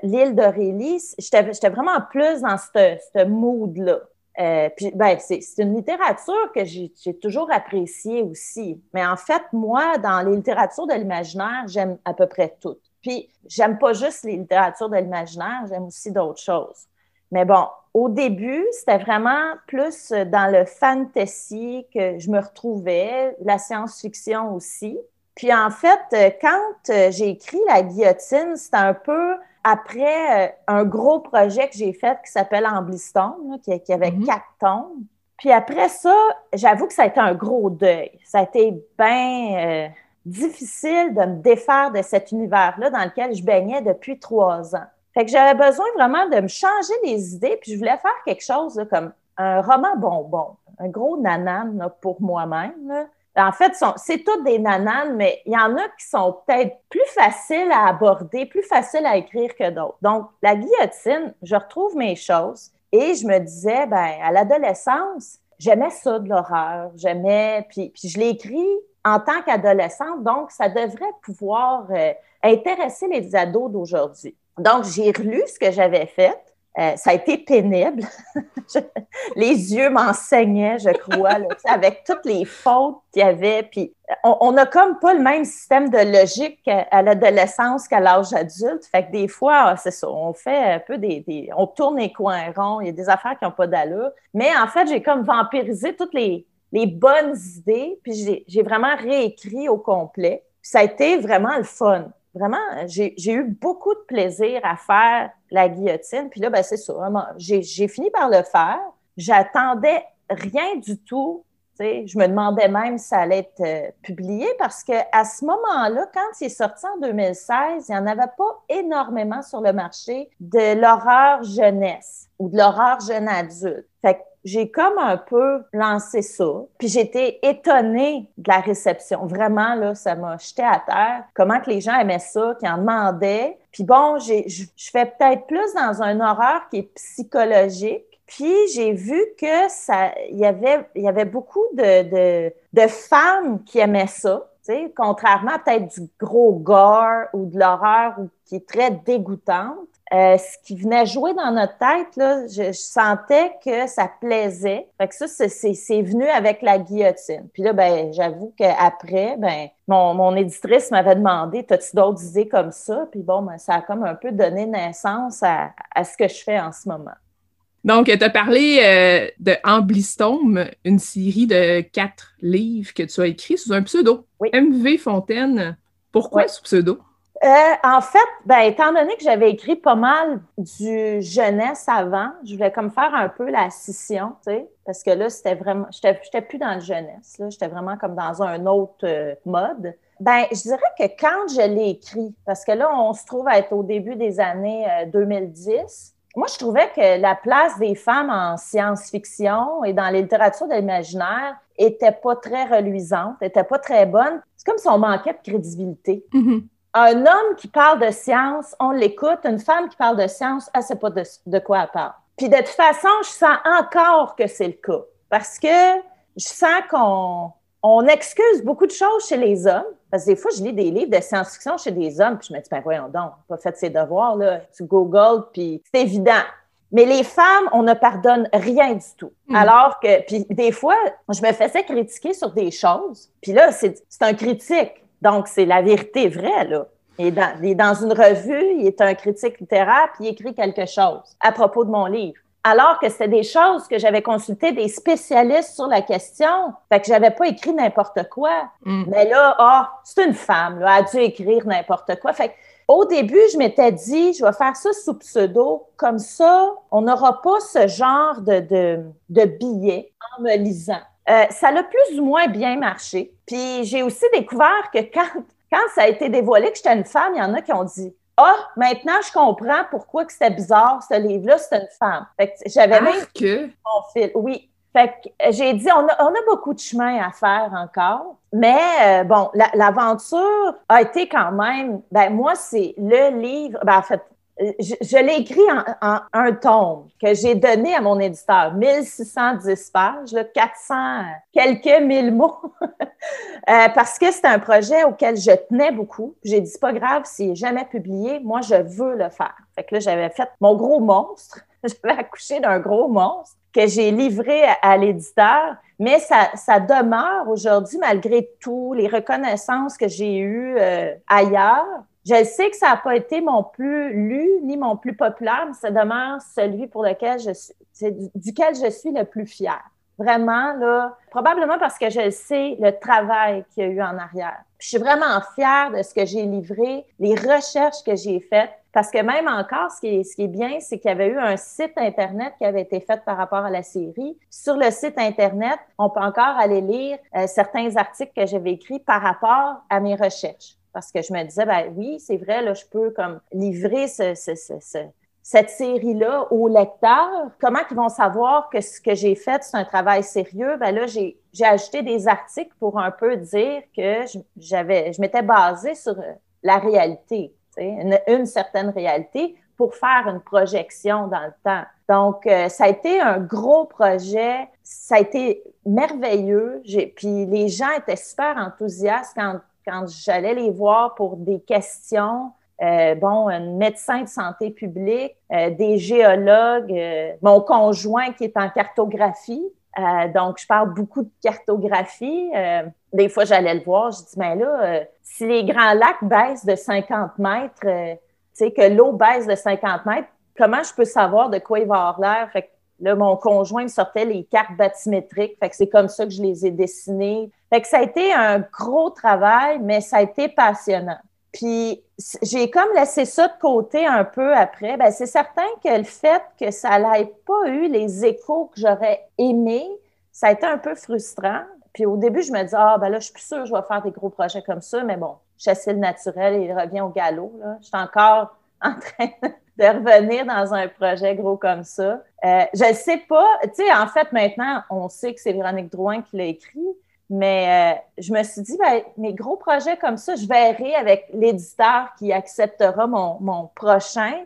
L'île d'Aurélie, j'étais vraiment plus dans ce mood-là. Euh, puis, ben, c'est une littérature que j'ai toujours appréciée aussi. Mais en fait, moi, dans les littératures de l'imaginaire, j'aime à peu près toutes. Puis, j'aime pas juste les littératures de l'imaginaire, j'aime aussi d'autres choses. Mais bon, au début, c'était vraiment plus dans le fantasy que je me retrouvais, la science-fiction aussi. Puis en fait, quand j'ai écrit La guillotine, c'était un peu après euh, un gros projet que j'ai fait qui s'appelle Ambliston, qui, qui, avait mm-hmm. quatre tomes. Puis après ça, j'avoue que ça a été un gros deuil. Ça a été bien euh, difficile de me défaire de cet univers-là dans lequel je baignais depuis trois ans. Fait que j'avais besoin vraiment de me changer les idées, puis je voulais faire quelque chose comme un roman bonbon, un gros nanan pour moi-même. En fait, c'est toutes des nananes, mais il y en a qui sont peut-être plus faciles à aborder, plus faciles à écrire que d'autres. Donc, la guillotine, je retrouve mes choses et je me disais, ben, à l'adolescence, j'aimais ça de l'horreur, j'aimais, puis, puis je l'ai écrit en tant qu'adolescente, donc ça devrait pouvoir euh, intéresser les ados d'aujourd'hui. Donc, j'ai relu ce que j'avais fait. Euh, ça a été pénible. les yeux m'enseignaient, je crois, avec toutes les fautes qu'il y avait. On n'a comme pas le même système de logique à, l'adolescence qu'à l'âge adulte. Fait que des fois, c'est ça, on fait un peu des, On tourne les coins ronds, il y a des affaires qui n'ont pas d'allure. Mais en fait, j'ai comme vampirisé toutes les, les bonnes idées, puis j'ai vraiment réécrit au complet. Ça a été vraiment le fun vraiment, j'ai eu beaucoup de plaisir à faire la guillotine. Puis là, ben, c'est ça. J'ai fini par le faire. J'attendais rien du tout. Je me demandais même si ça allait être euh, publié parce qu'à ce moment-là, quand il est sorti en 2016, il n'y en avait pas énormément sur le marché de l'horreur jeunesse ou de l'horreur jeune adulte. Fait que j'ai comme un peu lancé ça. Puis j'étais étonnée de la réception. Vraiment, là, ça m'a jeté à terre. Comment que les gens aimaient ça, qui en demandaient. Puis bon, je fais peut-être plus dans un horreur qui est psychologique. Puis j'ai vu que ça, il y avait, il y avait beaucoup de, de, femmes qui aimaient ça. Contrairement à peut-être du gros gore ou de l'horreur qui est très dégoûtante. Euh, ce qui venait jouer dans notre tête, là, je, sentais que ça plaisait. Fait que ça, c'est venu avec la guillotine. Puis là, ben, j'avoue qu'après, ben, mon, mon éditrice m'avait demandé T'as-tu d'autres idées comme ça? Puis bon, ben, ça a comme un peu donné naissance à, à ce que je fais en ce moment. Donc, tu as parlé euh, de Amblistome, une série de quatre livres que tu as écrits sous un pseudo. MV Fontaine. Pourquoi ce pseudo? Euh, en fait, ben, étant donné que j'avais écrit pas mal du jeunesse avant, je voulais comme faire un peu la scission, tu sais, parce que là, c'était vraiment, j'étais plus dans le jeunesse, là, j'étais vraiment comme dans un autre euh, mode. Ben, je dirais que quand je l'ai écrit, parce que là, on se trouve à être au début des années 2010, euh, moi, je trouvais que la place des femmes en science-fiction et dans les littératures de l'imaginaire était pas très reluisante, était pas très bonne. c'est comme si on manquait de crédibilité. Mhm. Un homme qui parle de science, on l'écoute. Une femme qui parle de science, elle ne sait pas de, de quoi elle parle. Puis de toute façon, je sens encore que c'est le cas. Parce que je sens qu'on on excuse beaucoup de choses chez les hommes. Parce que des fois, je lis des livres de science-fiction chez des hommes, puis je me dis, ben voyons donc, pas fait ses devoirs, là. Tu Google, puis c'est évident. Mais les femmes, on ne pardonne rien du tout. Mm. Alors que, puis des fois, je me faisais critiquer sur des choses, puis là, c'est c'est un critique. Donc, c'est la vérité vraie, là. Il est, dans, il est dans une revue, il est un critique littéraire, puis il écrit quelque chose à propos de mon livre. Alors que c'était des choses que j'avais consulté des spécialistes sur la question. Fait que j'avais pas écrit n'importe quoi. Mm. Mais là, ah, c'est une femme, là, elle a dû écrire n'importe quoi. Fait que, au début, je m'étais dit, je vais faire ça sous pseudo. Comme ça, on n'aura pas ce genre de, de, de billets en me lisant. Euh, ça l'a plus ou moins bien marché. Puis j'ai aussi découvert que quand, quand ça a été dévoilé que j'étais une femme, il y en a qui ont dit Ah, maintenant je comprends pourquoi que c'était bizarre, ce livre-là, c'est une femme. Fait que j'avais même que... mon fil. Oui. Fait que euh, j'ai dit, on a, on a beaucoup de chemin à faire encore. Mais euh, bon, la- l'aventure a été quand même, ben moi, c'est le livre, ben en fait, je, l'ai écrit en, un tome que j'ai donné à mon éditeur, 1610 pages, là, 400, euh, quelques mille mots, Euh, parce que c'est un projet auquel je tenais beaucoup. J'ai dit, pas grave, s'il n'est jamais publié, moi, je veux le faire. Fait que là, j'avais fait mon gros monstre. J'avais accouché d'un gros monstre que j'ai livré à, à l'éditeur, mais ça, ça demeure aujourd'hui, malgré tout, les reconnaissances que j'ai eues euh, ailleurs. Je sais que ça n'a pas été mon plus lu ni mon plus populaire, mais ça demeure celui pour lequel je suis, duquel je suis le plus fière. Vraiment, là, probablement parce que je sais le travail qu'il y a eu en arrière. Je suis vraiment fière de ce que j'ai livré, les recherches que j'ai faites, parce que même encore, ce qui est, ce qui est bien, c'est qu'il y avait eu un site Internet qui avait été fait par rapport à la série. Sur le site Internet, on peut encore aller lire euh, certains articles que j'avais écrits par rapport à mes recherches. Parce que je me disais, ben oui, c'est vrai, là, je peux comme livrer ce, ce, ce, ce- cette série-là aux lecteurs. Comment ils vont savoir que ce que j'ai fait, c'est un travail sérieux? Ben là, j'ai, ajouté des articles pour un peu dire que j'avais, je m'étais basée sur euh, la réalité, une, certaine réalité pour faire une projection dans le temps. Donc, euh, ça a été un gros projet. Ça a été merveilleux. Puis les gens étaient super enthousiastes quand, quand j'allais les voir pour des questions. Euh, bon, un médecin de santé publique, euh, des géologues, euh, mon conjoint qui est en cartographie. Euh, donc, je parle beaucoup de cartographie. Euh, des fois, j'allais le voir, je dis, mais là, euh, si les grands lacs baissent de 50 mètres, tu sais, que l'eau baisse de 50 mètres, comment je peux savoir de quoi il va avoir l'air? Là, mon conjoint me sortait les cartes bathymétriques. Fait que c'est comme ça que je les ai dessinées. Fait que ça a été un gros travail, mais ça a été passionnant. Puis j'ai comme laissé ça de côté un peu après. Ben, c'est certain que le fait que ça n'ait pas eu les échos que j'aurais aimé, ça a été un peu frustrant. Puis au début, je me dis, ah, ben là, je suis plus sûre je vais faire des gros projets comme ça, mais bon, chasser le naturel il revient au galop. Là. Je suis encore en train de revenir dans un projet gros comme ça. Euh, je ne sais pas, tu sais, en fait, maintenant, on sait que c'est Véronique Drouin qui l'a écrit, mais euh, je me suis dit, ben, mes gros projets comme ça, je verrai avec l'éditeur qui acceptera mon, mon prochain.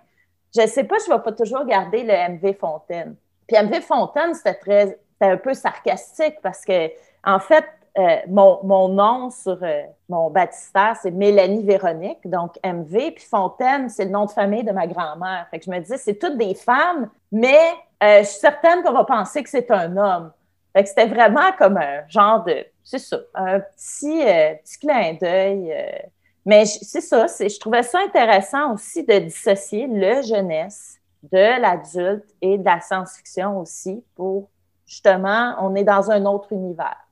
Je ne sais pas, je ne vais pas toujours garder le MV Fontaine. Puis MV Fontaine, c'était très, c'était un peu sarcastique parce que, en fait, euh, mon, mon nom sur euh, mon baptistère, c'est Mélanie Véronique, donc MV, puis Fontaine, c'est le nom de famille de ma grand-mère. Fait que je me disais, c'est toutes des femmes, mais euh, je suis certaine qu'on va penser que c'est un homme. Fait que c'était vraiment comme un genre de, c'est ça, un petit, euh, petit clin d'œil. euh. mais c'est ça, je trouvais ça intéressant aussi de dissocier le jeunesse de l'adulte et de la science-fiction aussi pour, justement, on est dans un autre univers.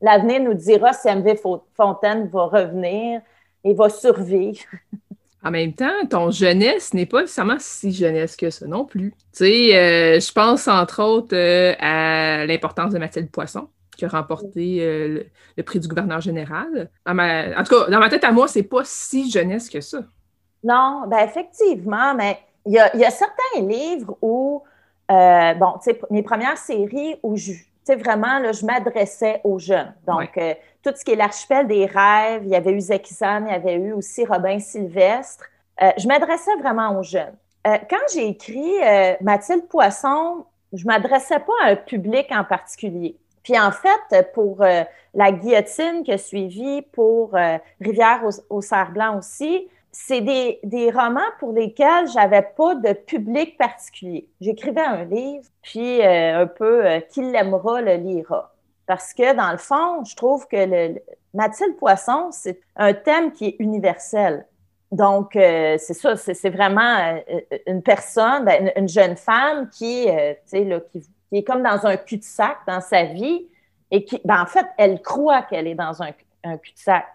L'avenir nous dira si MV Fo- Fontaine va revenir et va survivre. En même temps, ton jeunesse n'est pas nécessairement si jeunesse que ça non plus. Tu sais, euh, je pense entre autres euh, à l'importance de Mathilde Poisson, qui a remporté euh, le, le prix du gouverneur général. Ma- en tout cas, dans ma tête à moi, c'est pas si jeunesse que ça. Non, ben effectivement, mais il y a, il y a certains livres où, bon, tu sais, mes premières séries où je, sais, vraiment, là, je m'adressais aux jeunes. Donc, euh, tout ce qui est l'archipel des rêves. Il y avait eu Zekizan, il y avait eu aussi Robin Sylvestre. Euh, je m'adressais vraiment aux jeunes. Euh, quand j'ai écrit Mathilde Poisson, je m'adressais pas à un public en particulier. Puis en fait, pour la guillotine qui a suivi, pour Rivière au, au cerf blanc aussi, c'est des, des, romans pour lesquels j'avais pas de public particulier. J'écrivais un livre, puis un peu qui l'aimera le lira. Parce que dans le fond, je trouve que le, Mathilde Poisson, c'est un thème qui est universel. Donc, euh, c'est ça, c'est vraiment euh, une personne, ben, une, jeune femme qui, euh, là, qui, est comme dans un cul-de-sac dans sa vie et qui, ben, en fait, elle croit qu'elle est dans un, cul-de-sac.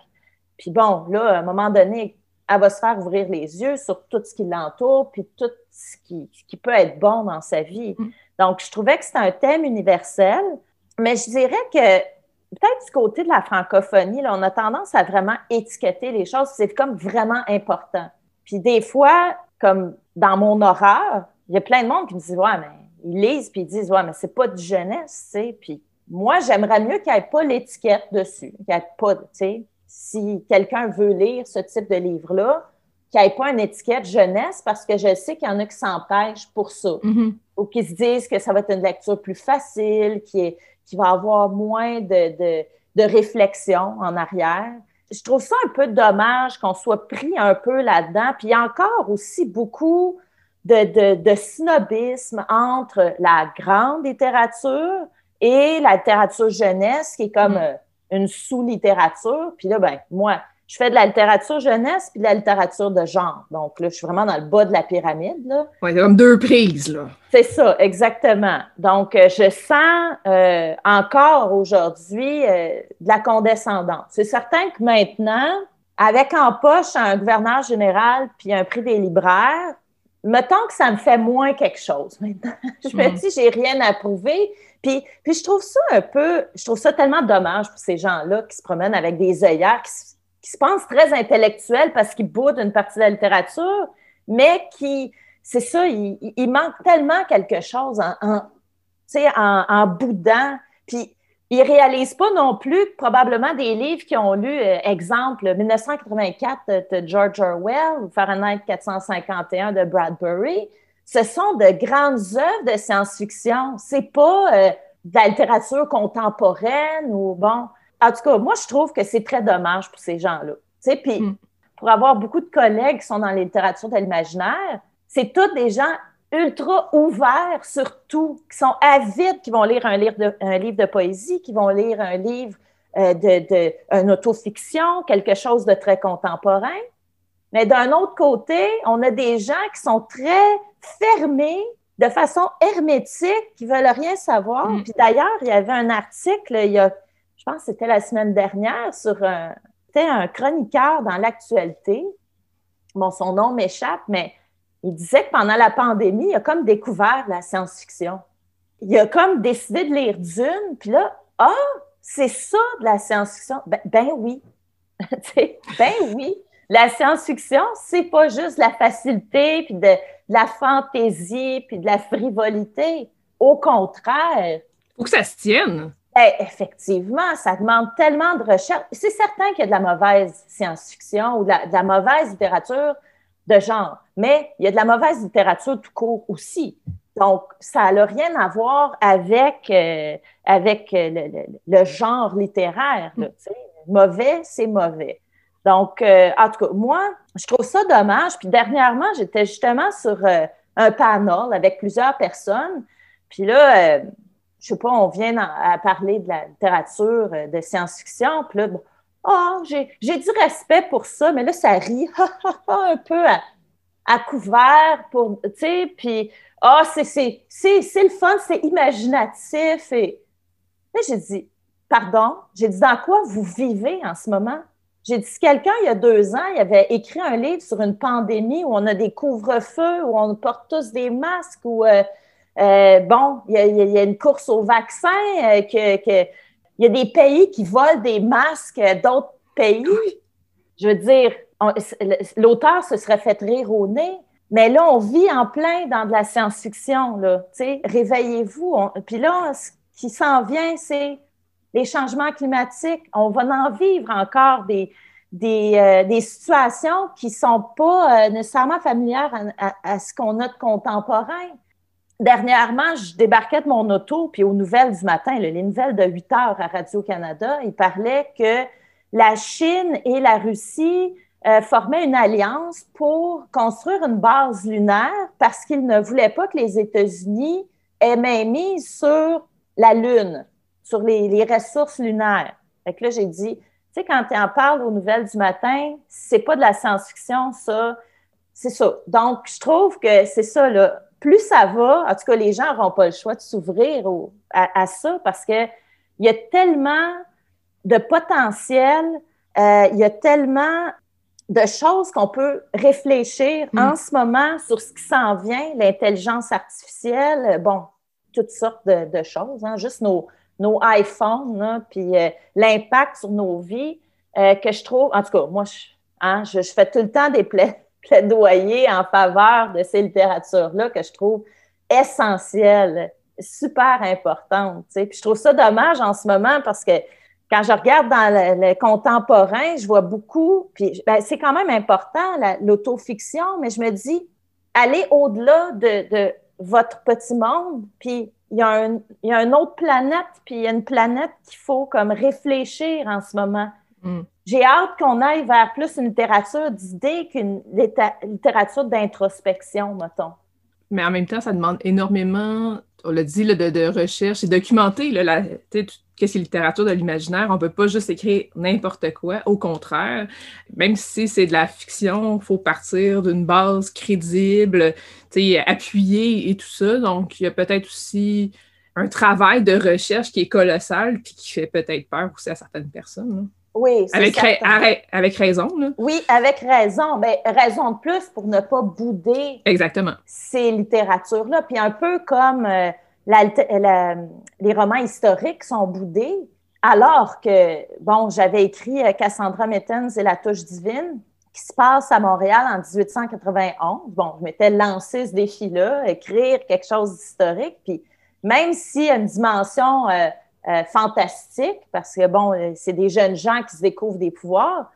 Puis bon, là, à un moment donné, elle va se faire ouvrir les yeux sur tout ce qui l'entoure, puis tout ce qui, qui, peut être bon dans sa vie. Mm. Donc, je trouvais que c'était un thème universel, mais je dirais que peut-être du côté de la francophonie, là, on a tendance à vraiment étiqueter les choses. C'est comme vraiment important. Puis des fois, comme dans mon horreur, il y a plein de monde qui me disent Ouais, mais ils lisent puis ils disent Ouais, mais c'est pas de jeunesse, tu sais. Puis moi, j'aimerais mieux qu'il n'y ait pas l'étiquette dessus. Qu'il n'y ait pas, tu sais, si quelqu'un veut lire ce type de livre-là, qu'il n'y ait pas une étiquette jeunesse parce que je sais qu'il y en a qui s'empêchent pour ça. Mm-hmm. Ou qui se disent que ça va être une lecture plus facile, qui est qui va avoir moins de, de, de réflexion en arrière. Je trouve ça un peu dommage qu'on soit pris un peu là-dedans. Puis il y a encore aussi beaucoup de, de, de snobisme entre la grande littérature et la littérature jeunesse, qui est comme mm. euh, une sous-littérature. Puis là, ben, moi, je fais de la littérature jeunesse puis de la littérature de genre. Donc là, je suis vraiment dans le bas de la pyramide. Là. Oui, comme deux prises, là. C'est ça, exactement. Donc, euh, je sens euh, encore aujourd'hui euh, de la condescendance. C'est certain que maintenant, avec en poche un gouverneur général puis un prix des libraires, mettons que ça me fait moins quelque chose maintenant. je me mm. dis, j'ai rien à prouver. Puis, je trouve ça un peu, je trouve ça tellement dommage pour ces gens-là qui se promènent avec des œillères, qui se pensent très intellectuels parce qu'ils boudent une partie de la littérature, mais qui, c'est ça, il, manque tellement quelque chose en, en, boudant. Puis, ils réalisent pas non plus probablement des livres qui ont lu, euh, exemple, 1984 de, George Orwell ou Fahrenheit 451 de Bradbury, ce sont de grandes œuvres de science-fiction. C'est pas euh, de la littérature contemporaine ou bon. En tout cas, moi, je trouve que c'est très dommage pour ces gens-là. Puis hmm. pour avoir beaucoup de collègues qui sont dans la littérature de l'imaginaire, c'est tous des gens ultra ouverts sur tout, qui sont avides, qui vont lire un livre de, un livre de poésie, qui vont lire un livre euh, de, de une autofiction, quelque chose de très contemporain. Mais d'un autre côté, on a des gens qui sont très fermés de façon hermétique, qui veulent rien savoir. Hmm. Puis d'ailleurs, il y avait un article il y a je pense que c'était la semaine dernière, sur un, un chroniqueur dans l'actualité. Bon, son nom m'échappe, mais il disait que pendant la pandémie, il a comme découvert la science-fiction. Il a comme décidé de lire Dune, puis là, ah, c'est ça de la science-fiction. Ben, ben oui. ben oui. La science-fiction, c'est pas juste la facilité, puis de, de la fantaisie, puis de la frivolité. Au contraire. Faut que ça se tienne. Eh, effectivement, ça demande tellement de recherche. C'est certain qu'il y a de la mauvaise science-fiction ou de la, mauvaise littérature de genre, mais il y a de la mauvaise littérature tout court aussi. Donc, ça n'a rien à voir avec, euh, avec euh, le, genre littéraire. Là, mauvais, c'est mauvais. Donc, euh, en tout cas, moi, je trouve ça dommage. Puis dernièrement, j'étais justement sur un panel avec plusieurs personnes. Puis là, je sais pas, on vient à parler de la littérature euh, de science-fiction, puis là, oh, j'ai, du respect pour ça, mais là, ça rit un peu à, couvert, pour, tu sais, puis, c'est, c'est, le fun, c'est imaginatif. Et là, j'ai dit, pardon, j'ai dit, dans quoi vous vivez en ce moment? J'ai dit, si quelqu'un, il y a deux ans, il avait écrit un livre sur une pandémie où on a des couvre-feux, où on porte tous des masques, où euh, euh, bon, il y, a, une course au vaccin, euh, que, il y a des pays qui volent des masques d'autres pays. Je veux dire, l'auteur se serait fait rire au nez. Mais là, on vit en plein dans de la science-fiction, là. Tu sais, réveillez-vous. Puis là, ce qui s'en vient, c'est les changements climatiques, on va en vivre encore des, des, euh, situations qui sont pas euh, nécessairement familières à, ce qu'on a de contemporain. Dernièrement, je débarquais de mon auto, puis aux nouvelles du matin, les nouvelles de 8 heures à Radio-Canada, il parlait que la Chine et la Russie euh, formaient une alliance pour construire une base lunaire parce qu'ils ne voulaient pas que les États-Unis aient mise sur la Lune, sur les, les ressources lunaires. Fait que là, j'ai dit, tu sais, quand tu en parles aux nouvelles du matin, c'est pas de la science-fiction, ça. C'est ça. Donc, je trouve que c'est ça, là. Plus ça va, en tout cas, les gens n'auront pas le choix de s'ouvrir à, ça parce que il y a tellement de potentiel, euh, il y a tellement de choses qu'on peut réfléchir mm. en ce moment sur ce qui s'en vient, l'intelligence artificielle, bon, toutes sortes de, choses, hein, juste nos, nos iPhones, puis euh, l'impact sur nos vies, euh, que je trouve, en tout cas, moi, hein, je, je, fais tout le temps des plaidoyers en faveur de ces littératures-là que je trouve essentielles, super importantes. Puis je trouve ça dommage en ce moment parce que quand je regarde dans le, contemporain, je vois beaucoup, puis ben, c'est quand même important, l'autofiction, mais je me dis, allez au-delà de, de, votre petit monde, puis il y, a un, il y a une autre planète, puis il y a une planète qu'il faut comme réfléchir en ce moment. Mm. J'ai hâte qu'on aille vers plus une littérature d'idées qu'une littérature d'introspection, mettons. Mais en même temps, ça demande énormément, on l'a dit, de, de, recherche et documenter la, qu'est-ce que littérature de l'imaginaire. On ne peut pas juste écrire n'importe quoi. Au contraire, même si c'est de la fiction, il faut partir d'une base crédible, appuyée et tout ça. Donc, il y a peut-être aussi un travail de recherche qui est colossal puis qui fait peut-être peur aussi à certaines personnes. Oui, avec, avec raison. Là. Oui, avec raison. Mais ben, raison de plus pour ne pas bouder Exactement. ces littératures-là. Puis un peu comme euh, les romans historiques sont boudés, alors que, bon, j'avais écrit euh, Cassandra Mittens et la touche divine, qui se passe à Montréal en 1891. Bon, je m'étais lancé ce défi-là, écrire quelque chose d'historique, puis même s'il y a une dimension euh, euh, fantastique, parce que, bon, c'est des jeunes gens qui se découvrent des pouvoirs,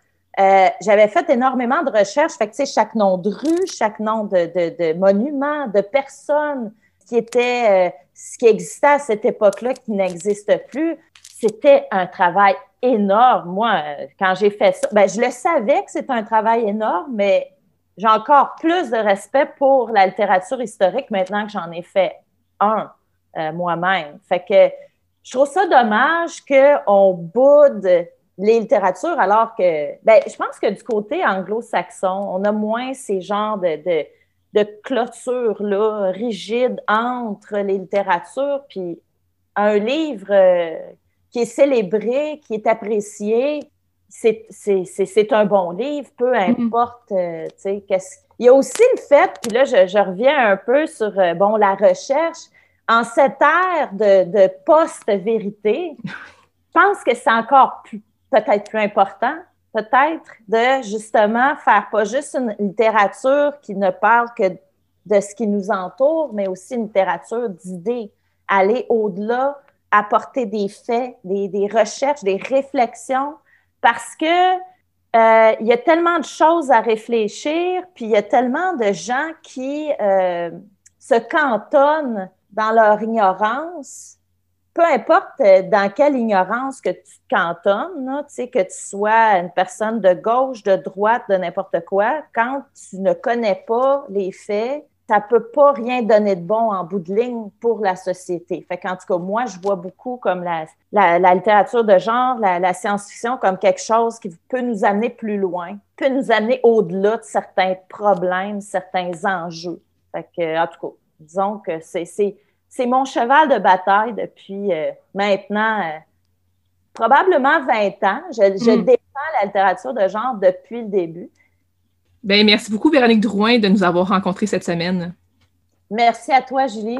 j'avais fait énormément de recherches. Fait que, tu sais, chaque nom de rue, chaque nom de, de, de monument, de personne qui était ce qui existait à cette époque-là qui n'existe plus, c'était un travail énorme. Moi, quand j'ai fait ça, ben, je le savais que c'était un travail énorme, mais j'ai encore plus de respect pour la littérature historique maintenant que j'en ai fait un euh, moi-même. Fait que je trouve ça dommage qu'on boude les littératures alors que, ben, je pense que du côté anglo-saxon, on a moins ces genres de clôture là, rigide entre les littératures, puis un livre euh, qui est célébré, qui est apprécié, c'est un bon livre, peu mm-hmm. importe, euh, tu sais, Il y a aussi le fait, puis là, je, reviens un peu sur, euh, bon, la recherche. En cette ère de, de post-vérité, je pense que c'est encore peut-être plus important peut-être de justement faire pas juste une littérature qui ne parle que de ce qui nous entoure, mais aussi une littérature d'idées, aller au-delà, apporter des faits, des, recherches, des réflexions, parce que euh, il y a tellement de choses à réfléchir, puis il y a tellement de gens qui euh, se cantonnent dans leur ignorance peu importe euh, dans quelle ignorance que tu cantonnes, tu que tu sois une personne de gauche, de droite, de n'importe quoi, quand tu ne connais pas les faits, ça peut pas rien donner de bon en bout de ligne pour la société. Fait qu'en tout cas, moi, je vois beaucoup comme la, la, littérature de genre, la, science-fiction comme quelque chose qui peut nous amener plus loin, peut nous amener au-delà de certains problèmes, certains enjeux. Que, en tout cas, disons que c'est c'est mon cheval de bataille depuis euh, maintenant euh, probablement 20 ans. Je, hmm. défends la littérature de genre depuis le début. Bien, merci beaucoup, Véronique Drouin, de nous avoir rencontrés cette semaine. Merci à toi, Julie.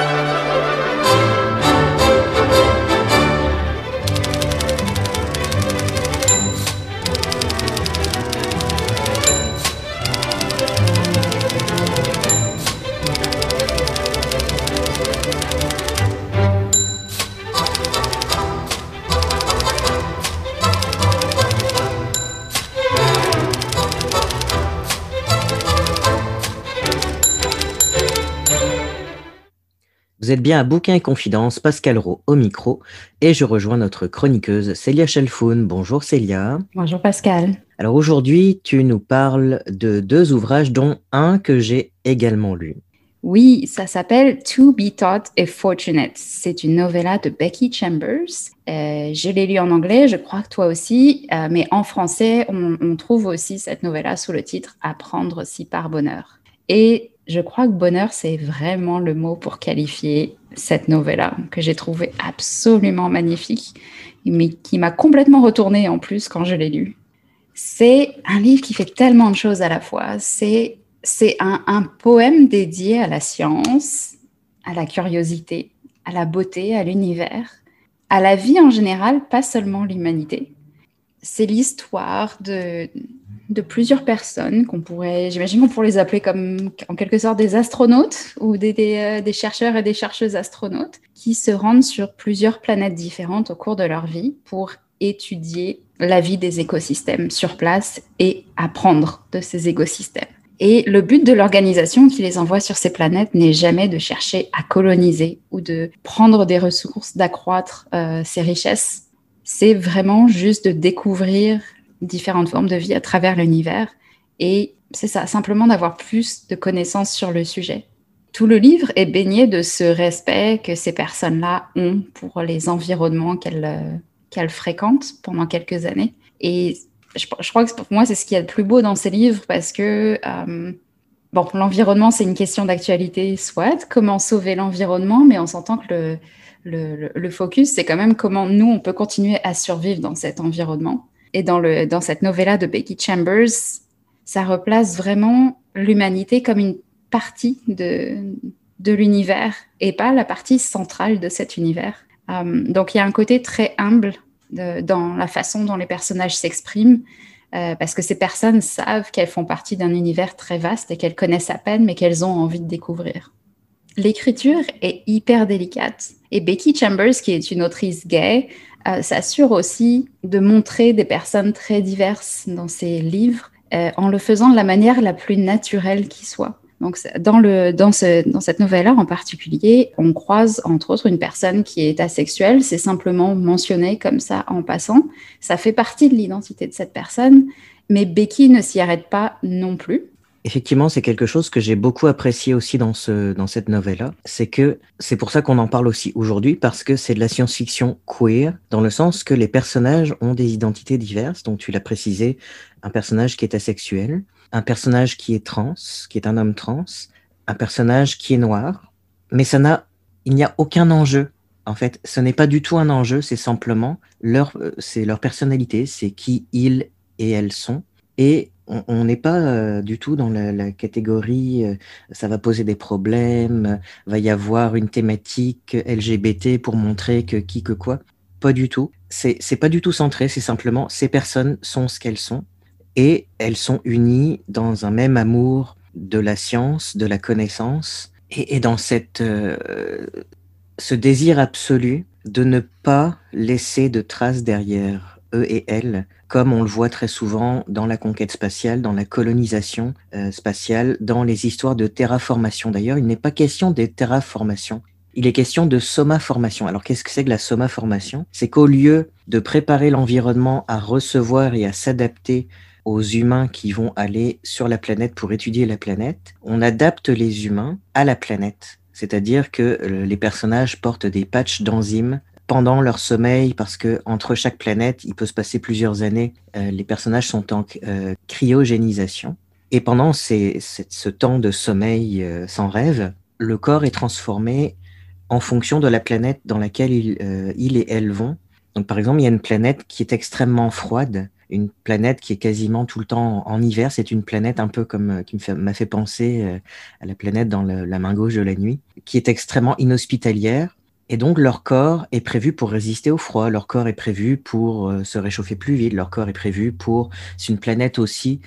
Vous êtes bien à Bouquin et Confidence, Pascal Rowe au micro, et je rejoins notre chroniqueuse Célia Chelfoun. Bonjour Célia. Bonjour Pascal. Alors aujourd'hui, tu nous parles de deux ouvrages, dont un que j'ai également lu. Oui, ça s'appelle To Be Taught a Fortunate. C'est une novella de Becky Chambers. Euh, je l'ai lu en anglais, je crois que toi aussi, euh, mais en français, on, on trouve aussi cette novella sous le titre Apprendre si par bonheur. Et je crois que bonheur, c'est vraiment le mot pour qualifier cette novella que j'ai trouvée absolument magnifique, mais qui m'a complètement retournée en plus quand je l'ai lu. C'est un livre qui fait tellement de choses à la fois. C'est un poème dédié à la science, à la curiosité, à la beauté, à l'univers, à la vie en général, pas seulement l'humanité. C'est l'histoire de, de plusieurs personnes qu'on pourrait, j'imagine qu'on pourrait les appeler comme en quelque sorte des astronautes ou des, des, des, chercheurs et des chercheuses astronautes qui se rendent sur plusieurs planètes différentes au cours de leur vie pour étudier la vie des écosystèmes sur place et apprendre de ces écosystèmes. Et le but de l'organisation qui les envoie sur ces planètes n'est jamais de chercher à coloniser ou de prendre des ressources, d'accroître euh, ces richesses. C'est vraiment juste de découvrir différentes formes de vie à travers l'univers. Et c'est ça, simplement d'avoir plus de connaissances sur le sujet. Tout le livre est baigné de ce respect que ces personnes-là ont pour les environnements qu'elles euh, fréquentent pendant quelques années. Et je, crois que pour moi, c'est ce qu'il y a de plus beau dans ces livres parce que, euh, bon, l'environnement, c'est une question d'actualité, soit, comment sauver l'environnement, mais on s'entend que le, le focus, c'est quand même comment nous, on peut continuer à survivre dans cet environnement. Et dans, le, dans cette novella de Becky Chambers, ça replace vraiment l'humanité comme une partie de, de l'univers et pas la partie centrale de cet univers. Um, donc il y a un côté très humble de, dans la façon dont les personnages s'expriment, euh, parce que ces personnes savent qu'elles font partie d'un univers très vaste et qu'elles connaissent à peine, mais qu'elles ont envie de découvrir. L'écriture est hyper délicate. Et Becky Chambers, qui est une autrice gay, euh, s'assure aussi de montrer des personnes très diverses dans ses livres euh, en le faisant de la manière la plus naturelle qui soit. Donc, dans, le, dans, ce, dans cette novelle-là en particulier, on croise entre autres une personne qui est asexuelle. C'est simplement mentionné comme ça en passant. Ça fait partie de l'identité de cette personne, mais Becky ne s'y arrête pas non plus. Effectivement, c'est quelque chose que j'ai beaucoup apprécié aussi dans, ce, dans cette novella. C'est que c'est pour ça qu'on en parle aussi aujourd'hui, parce que c'est de la science-fiction queer, dans le sens que les personnages ont des identités diverses. Donc, tu l'as précisé, un personnage qui est asexuel, un personnage qui est trans, qui est un homme trans, un personnage qui est noir, mais ça n'a, il n'y a aucun enjeu. En fait, ce n'est pas du tout un enjeu, c'est simplement leur, euh, c'est leur personnalité, c'est qui ils et elles sont. Et on n'est pas euh, du tout dans la, catégorie euh, ça va poser des problèmes, va y avoir une thématique LGBT pour montrer que qui que quoi. Pas du tout. C'est pas du tout centré, c'est simplement ces personnes sont ce qu'elles sont et elles sont unies dans un même amour de la science, de la connaissance et, et dans cette, euh, ce désir absolu de ne pas laisser de traces derrière eux et elles, comme on le voit très souvent dans la conquête spatiale, dans la colonisation euh, spatiale, dans les histoires de terraformation. D'ailleurs, il n'est pas question des terraformations. Il est question de somaformation. Alors, qu'est-ce que c'est que la somaformation C'est qu'au lieu de préparer l'environnement à recevoir et à s'adapter aux humains qui vont aller sur la planète pour étudier la planète, on adapte les humains à la planète. C'est-à-dire que euh, les personnages portent des patchs d'enzymes pendant leur sommeil, parce que entre chaque planète, il peut se passer plusieurs années, euh, les personnages sont en euh, cryogénisation. Et pendant ce temps de sommeil euh, sans rêve, le corps est transformé en fonction de la planète dans laquelle il, et elle vont. Donc, par exemple, il y a une planète qui est extrêmement froide, une planète qui est quasiment tout le temps en, hiver. C'est une planète un peu comme qui m'a fait, penser à la planète dans la main gauche de la nuit, qui est extrêmement inhospitalière. Et donc leur corps est prévu pour résister au froid, leur corps est prévu pour euh, se réchauffer plus vite, leur corps est prévu pour... C'est une planète aussi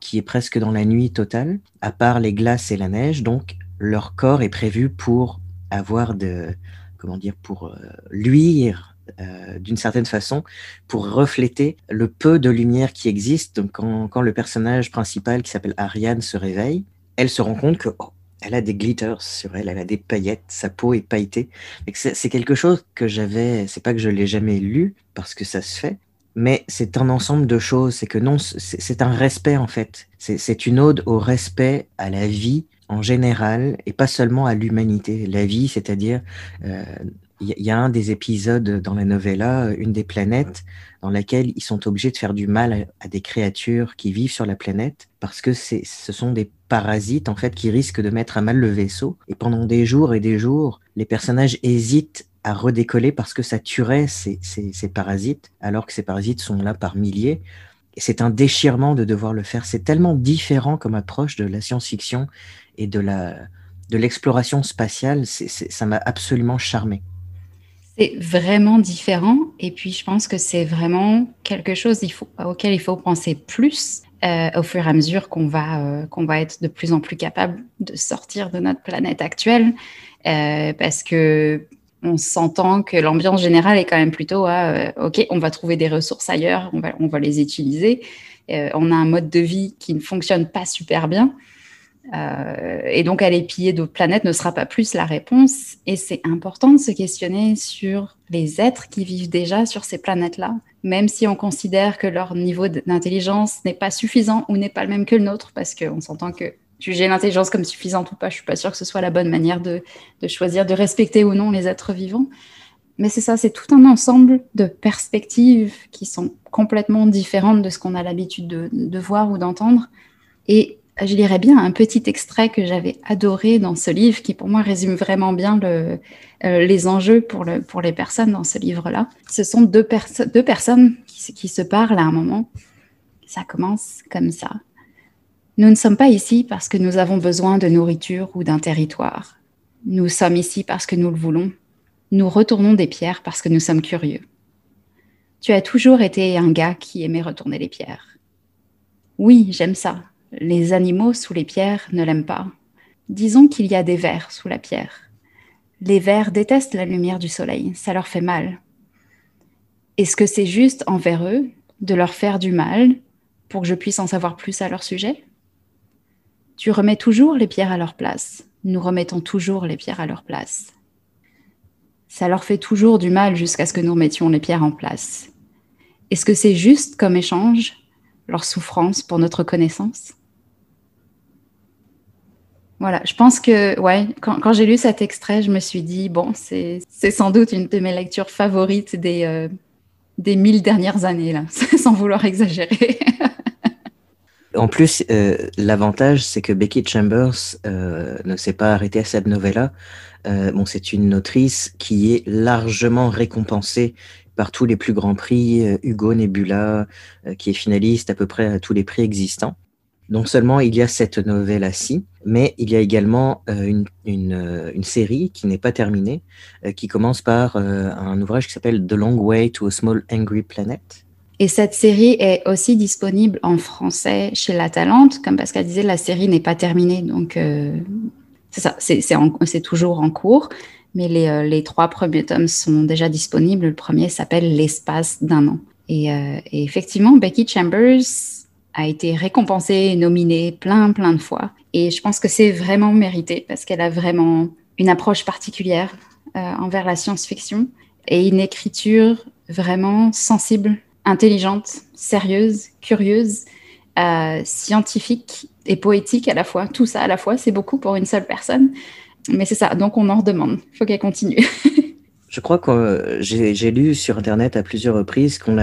qui est presque dans la nuit totale, à part les glaces et la neige, donc leur corps est prévu pour avoir de... comment dire, pour luire euh, d'une certaine façon pour refléter le peu de lumière qui existe. Donc, quand, le personnage principal qui s'appelle Ariane se réveille, elle se rend compte que oh, elle a des glitters sur elle, elle a des paillettes, sa peau est pailletée. C'est quelque chose que j'avais, c'est pas que je l'ai jamais lu parce que ça se fait, mais c'est un ensemble de choses. C'est que non, c'est un respect en fait. C'est une ode au respect à la vie en général et pas seulement à l'humanité. La vie, c'est-à-dire euh, il y, a un des épisodes dans la novella, euh, une des planètes, dans laquelle ils sont obligés de faire du mal à, des créatures qui vivent sur la planète, parce que ce sont des parasites en fait qui risquent de mettre à mal le vaisseau. Et pendant des jours et des jours, les personnages hésitent à redécoller parce que ça tuerait ces, ces parasites, alors que ces parasites sont là par milliers. C'est un déchirement de devoir le faire. C'est tellement différent comme approche de la science-fiction et de la de l'exploration spatiale. ça m'a absolument charmé. C'est vraiment différent. Et puis, je pense que c'est vraiment quelque chose auquel il faut penser plus euh, au fur et à mesure qu'on va, euh, va être de plus en plus capable de sortir de notre planète actuelle. Euh, parce que on s'entend que l'ambiance générale est quand même plutôt à OK, on va trouver des ressources ailleurs, on va les utiliser. on a un mode de vie qui ne fonctionne pas super bien. Euh, et donc, aller piller d'autres planètes ne sera pas plus la réponse. Et c'est important de se questionner sur les êtres qui vivent déjà sur ces planètes-là, même si on considère que leur niveau d'intelligence n'est pas suffisant ou n'est pas le même que le nôtre, parce qu'on s'entend que juger l'intelligence comme suffisante ou pas, je suis pas sûre que ce soit la bonne manière de, de choisir de respecter ou non les êtres vivants. Mais c'est ça, c'est tout un ensemble de perspectives qui sont complètement différentes de ce qu'on a l'habitude de, de voir ou d'entendre. Et je lirais bien un petit extrait que j'avais adoré dans ce livre, qui pour moi résume vraiment bien euh, les enjeux pour, le, pour les personnes dans ce livre-là. Ce sont deux, deux personnes qui, qui se parlent à un moment. Ça commence comme ça. Nous ne sommes pas ici parce que nous avons besoin de nourriture ou d'un territoire. Nous sommes ici parce que nous le voulons. Nous retournons des pierres parce que nous sommes curieux. Tu as toujours été un gars qui aimait retourner les pierres. Oui, j'aime ça, les animaux sous les pierres ne l'aiment pas. Disons qu'il y a des vers sous la pierre. Les vers détestent la lumière du soleil, ça leur fait mal. Est-ce que c'est juste envers eux de leur faire du mal pour que je puisse en savoir plus à leur sujet? Tu remets toujours les pierres à leur place. Nous remettons toujours les pierres à leur place. Ça leur fait toujours du mal jusqu'à ce que nous remettions les pierres en place. Est-ce que c'est juste comme échange leur souffrance pour notre connaissance? Voilà, je pense que, ouais, quand, j'ai lu cet extrait, je me suis dit, bon, c'est sans doute une de mes lectures favorites des, euh, des mille dernières années, là, sans vouloir exagérer. en plus, euh, l'avantage, c'est que Becky Chambers euh, ne s'est pas arrêtée à cette novella. bon, c'est une autrice qui est largement récompensée par tous les plus grands prix, Hugo Nebula, qui est finaliste à peu près à tous les prix existants. Non seulement il y a cette novelle-ci, mais il y a également euh, euh, une, série qui n'est pas terminée, euh, qui commence par un ouvrage qui s'appelle The Long Way to a Small Angry Planet. Et cette série est aussi disponible en français chez La Talente. Comme Pascal disait, la série n'est pas terminée, donc c'est ça, c'est toujours en cours. Mais les, trois premiers tomes sont déjà disponibles. Le premier s'appelle L'espace d'un an. et effectivement, Becky Chambers a été récompensée, nominée plein, plein de fois. Et je pense que c'est vraiment mérité parce qu'elle a vraiment une approche particulière euh, envers la science-fiction et une écriture vraiment sensible, intelligente, sérieuse, curieuse, euh, scientifique et poétique à la fois. Tout ça à la fois, c'est beaucoup pour une seule personne. Mais c'est ça, donc on en redemande. Il faut qu'elle continue. Je crois que euh, j'ai lu sur Internet à plusieurs reprises qu'on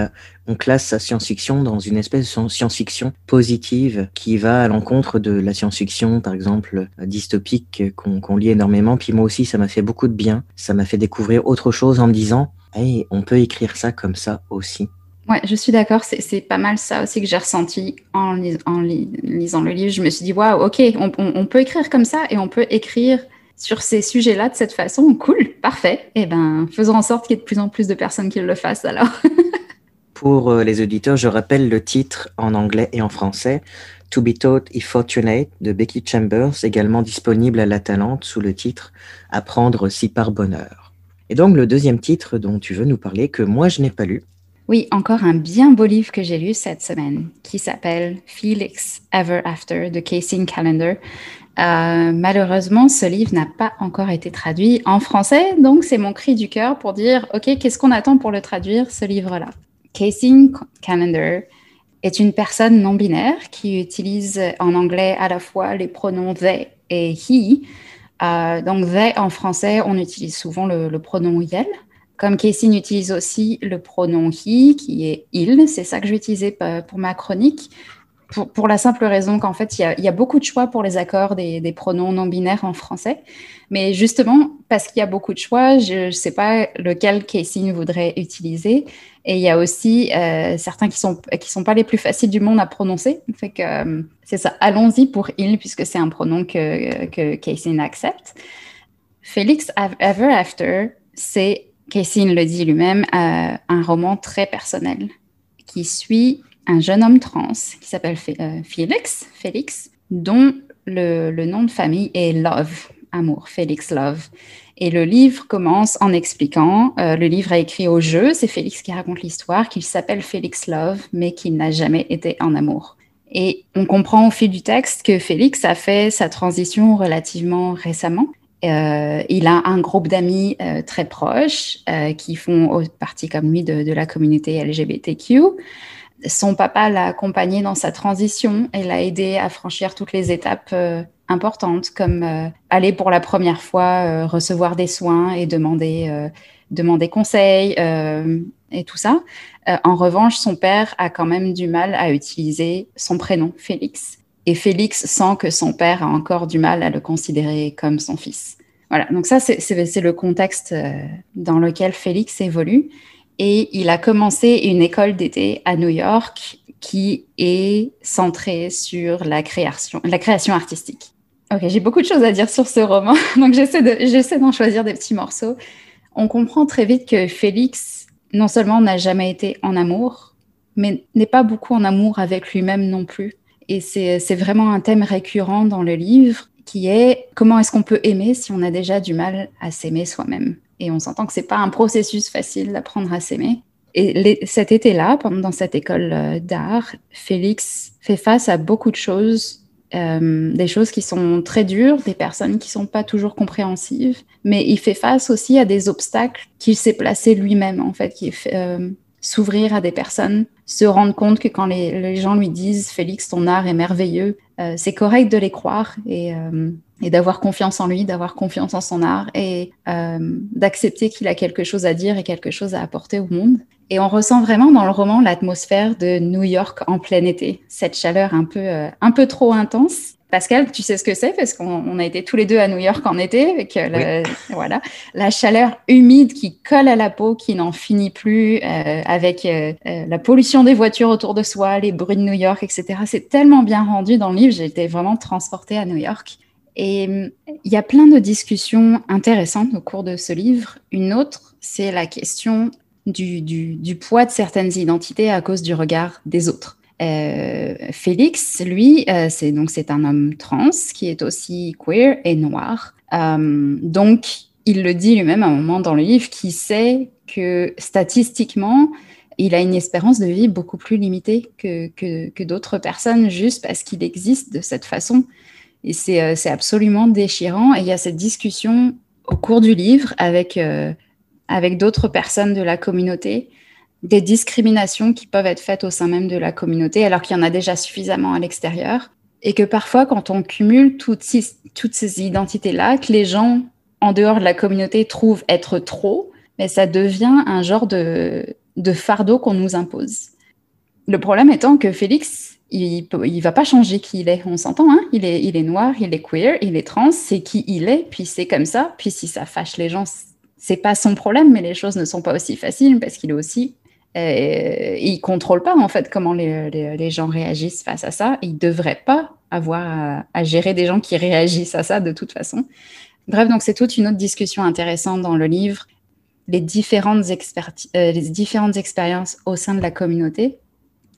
on classe la science-fiction dans une espèce de science-fiction positive qui va à l'encontre de la science-fiction, par exemple, dystopique, qu'on lit énormément. Puis moi aussi, ça m'a fait beaucoup de bien. Ça m'a fait découvrir autre chose en me disant, hey, on peut écrire ça comme ça aussi. Ouais, je suis d'accord. C'est pas mal ça aussi que j'ai ressenti en, lisant le livre. Je me suis dit, waouh, ok, on, peut écrire comme ça et on peut écrire sur ces sujets-là de cette façon. Cool, parfait. Eh ben, faisons en sorte qu'il y ait de plus en plus de personnes qui le fassent alors. Pour euh, les auditeurs, je rappelle le titre en anglais et en français. To be taught if fortunate de Becky Chambers, également disponible à la Talente sous le titre Apprendre si par bonheur. Et donc le deuxième titre dont tu veux nous parler, que moi je n'ai pas lu. Oui, encore un bien beau livre que j'ai lu cette semaine qui s'appelle Felix Ever After de Casey Calendar. Euh, malheureusement, ce livre n'a pas encore été traduit en français, donc c'est mon cri du cœur pour dire, OK, qu'est-ce qu'on attend pour le traduire, ce livre-là? Casey Calendar est une personne non binaire qui utilise en anglais à la fois les pronoms they et he. Euh, donc, they en français, on utilise souvent le, pronom yel. Comme Casey utilise aussi le pronom he, qui est il, c'est ça que vais utiliser pour ma chronique pour, la simple raison qu'en fait, il y, a, beaucoup de choix pour les accords des, pronoms non binaires en français. Mais justement, parce qu'il y a beaucoup de choix, je ne sais pas lequel Casey voudrait utiliser. Et il y a aussi euh, certains qui ne sont, qui sont pas les plus faciles du monde à prononcer. Fait euh, c'est ça. Allons-y pour il, puisque c'est un pronom que, que Casey accepte. Félix Ever After, c'est, Casey le dit lui-même, euh, un roman très personnel qui suit un jeune homme trans qui s'appelle euh, Félix, Félix, dont le, nom de famille est Love, amour, Félix Love. Et le livre commence en expliquant, euh, le livre est écrit au jeu, c'est Félix qui raconte l'histoire, qu'il s'appelle Félix Love, mais qu'il n'a jamais été en amour. Et on comprend au fil du texte que Félix a fait sa transition relativement récemment. Euh, il a un groupe d'amis très proches qui font partie comme lui de, de la communauté LGBTQ son papa l'a accompagné dans sa transition et l'a aidé à franchir toutes les étapes euh, importantes, comme euh, aller pour la première fois euh, recevoir des soins et demander, demander conseil et tout ça. en revanche, son père a quand même du mal à utiliser son prénom, Félix. Et Félix sent que son père a encore du mal à le considérer comme son fils. Voilà, donc ça, c'est le contexte dans lequel Félix évolue et il a commencé une école d'été à New York qui est centrée sur la création, la création artistique. Ok, j'ai beaucoup de choses à dire sur ce roman, donc j'essaie d'en choisir des petits morceaux. On comprend très vite que Félix, non seulement n'a jamais été en amour, mais n'est pas beaucoup en amour avec lui-même non plus. Et c'est vraiment un thème récurrent dans le livre qui est comment est-ce qu'on peut aimer si on a déjà du mal à s'aimer soi-même? Et on s'entend que c'est pas un processus facile d'apprendre à s'aimer. Et cet été-là, dans cette école euh, d'art, Félix fait face à beaucoup de choses, euh, des choses qui sont très dures, des personnes qui sont pas toujours compréhensives, mais il fait face aussi à des obstacles qu'il s'est placé lui-même, en fait, qui euh, s'ouvrir à des personnes, se rendre compte que quand les, gens lui disent Félix, ton art est merveilleux, c'est correct de les croire et et d'avoir confiance en lui, d'avoir confiance en son art et euh, d'accepter qu'il a quelque chose à dire et quelque chose à apporter au monde. Et on ressent vraiment dans le roman l'atmosphère de New York en plein été, cette chaleur un peu, euh, un peu trop intense. Pascal, tu sais ce que c'est? Parce qu'on a été tous les deux à New York en été avec euh, voilà la chaleur humide qui colle à la peau, qui n'en finit plus, euh, avec euh, la pollution des voitures autour de soi, les bruits de New York, etc. C'est tellement bien rendu dans le livre, j'ai été vraiment transportée à New York. Et il y a plein de discussions intéressantes au cours de ce livre. Une autre, c'est la question du, poids de certaines identités à cause du regard des autres. Euh, Félix, lui, euh, c'est donc c'est un homme trans qui est aussi queer et noir. Hum, donc, il le dit lui-même à un moment dans le livre, qui sait que statistiquement, il a une espérance de vie beaucoup plus limitée que, que d'autres personnes juste parce qu'il existe de cette façon. Et euh, c'est absolument déchirant. Et il y a cette discussion au cours du livre avec, euh, avec d'autres personnes de la communauté, des discriminations qui peuvent être faites au sein même de la communauté, alors qu'il y en a déjà suffisamment à l'extérieur. Et que parfois, quand on cumule toutes ces, toutes ces identités-là, que les gens en dehors de la communauté trouvent être trop, mais ça devient un genre de, de fardeau qu'on nous impose. Le problème étant que Félix, il ne va pas changer qui il est. On s'entend, hein il, est, il est noir, il est queer, il est trans, c'est qui il est, puis c'est comme ça. Puis si ça fâche les gens, c'est pas son problème, mais les choses ne sont pas aussi faciles parce qu'il est aussi. Euh, il contrôle pas en fait comment les, gens réagissent face à ça. Il devrait pas avoir à, gérer des gens qui réagissent à ça de toute façon. Bref, donc c'est toute une autre discussion intéressante dans le livre, euh, les différentes expériences au sein de la communauté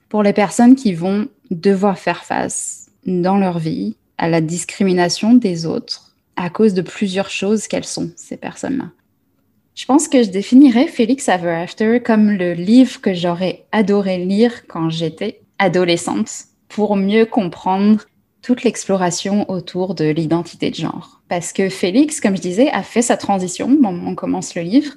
pour les personnes qui vont devoir faire face dans leur vie à la discrimination des autres à cause de plusieurs choses qu'elles sont, ces personnes-là. Je pense que je définirais Félix Ever After comme le livre que j'aurais adoré lire quand j'étais adolescente pour mieux comprendre toute l'exploration autour de l'identité de genre. Parce que Félix, comme je disais, a fait sa transition, on commence le livre,